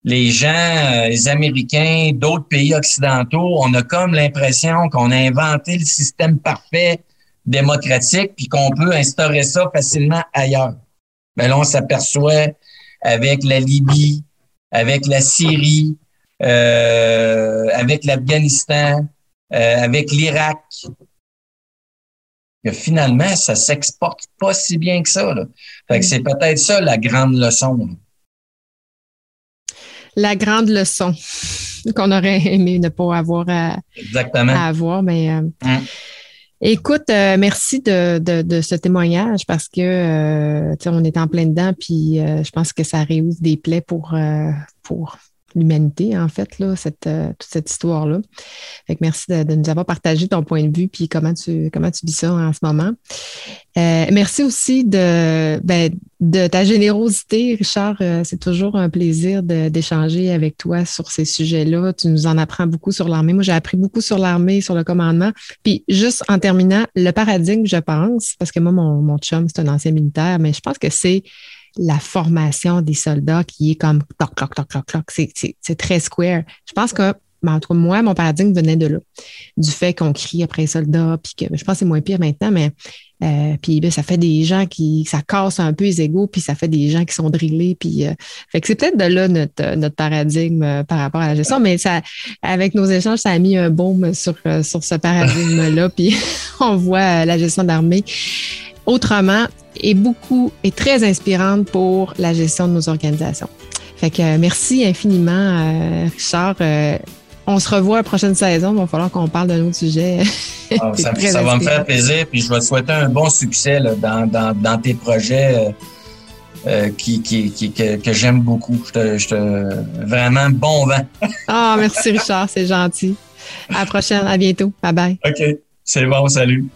les gens, euh, les Américains, d'autres pays occidentaux, on a comme l'impression qu'on a inventé le système parfait démocratique puis qu'on peut instaurer ça facilement ailleurs. Mais là, on s'aperçoit avec la Libye, avec la Syrie, euh, avec l'Afghanistan, euh, avec l'Irak, que finalement, ça s'exporte pas si bien que ça. Là. Fait que mm. c'est peut-être ça la grande leçon la grande leçon qu'on aurait aimé ne pas avoir à, avoir. Mais, euh, hum. Écoute, euh, merci de, ce témoignage parce que euh, on est en plein dedans, puis je pense que ça réouvre des plaies pour, pour l'humanité, en fait, là, cette, euh, toute cette histoire-là. Merci de, nous avoir partagé ton point de vue puis comment tu, comment tu vis ça en ce moment. Euh, merci aussi de, ben, de ta générosité, Richard. Euh, c'est toujours un plaisir d'échanger avec toi sur ces sujets-là. Tu nous en apprends beaucoup sur l'armée. Moi, j'ai appris beaucoup sur l'armée, sur le commandement. Puis juste en terminant, le paradigme, je pense, parce que moi, mon, mon chum, c'est un ancien militaire, mais je pense que c'est la formation des soldats qui est comme toc, toc, toc, toc, toc. C'est très square. Je pense que, en tout cas, moi, mon paradigme venait de là. Du fait qu'on crie après les soldats, puis que je pense que c'est moins pire maintenant, mais Euh, puis ben, ça fait des gens qui, ça casse un peu les égaux, puis ça fait des gens qui sont drillés. Puis, euh, fait que c'est peut-être de là notre, notre paradigme euh, par rapport à la gestion, mais ça, avec nos échanges, ça a mis un baume sur, sur ce paradigme-là. puis on voit la gestion d'armée autrement est beaucoup, est très inspirante pour la gestion de nos organisations. Fait que merci infiniment, Richard on se revoit la prochaine saison. Il va falloir qu'on parle d'un autre sujet. Ah, ça, va me faire plaisir. Puis je vais te souhaiter un bon succès dans, tes projets euh, euh, qui, que, j'aime beaucoup. Je te, vraiment bon vent. ah, merci Richard, c'est gentil. À la prochaine. À bientôt. Bye bye. OK. C'est bon. Salut.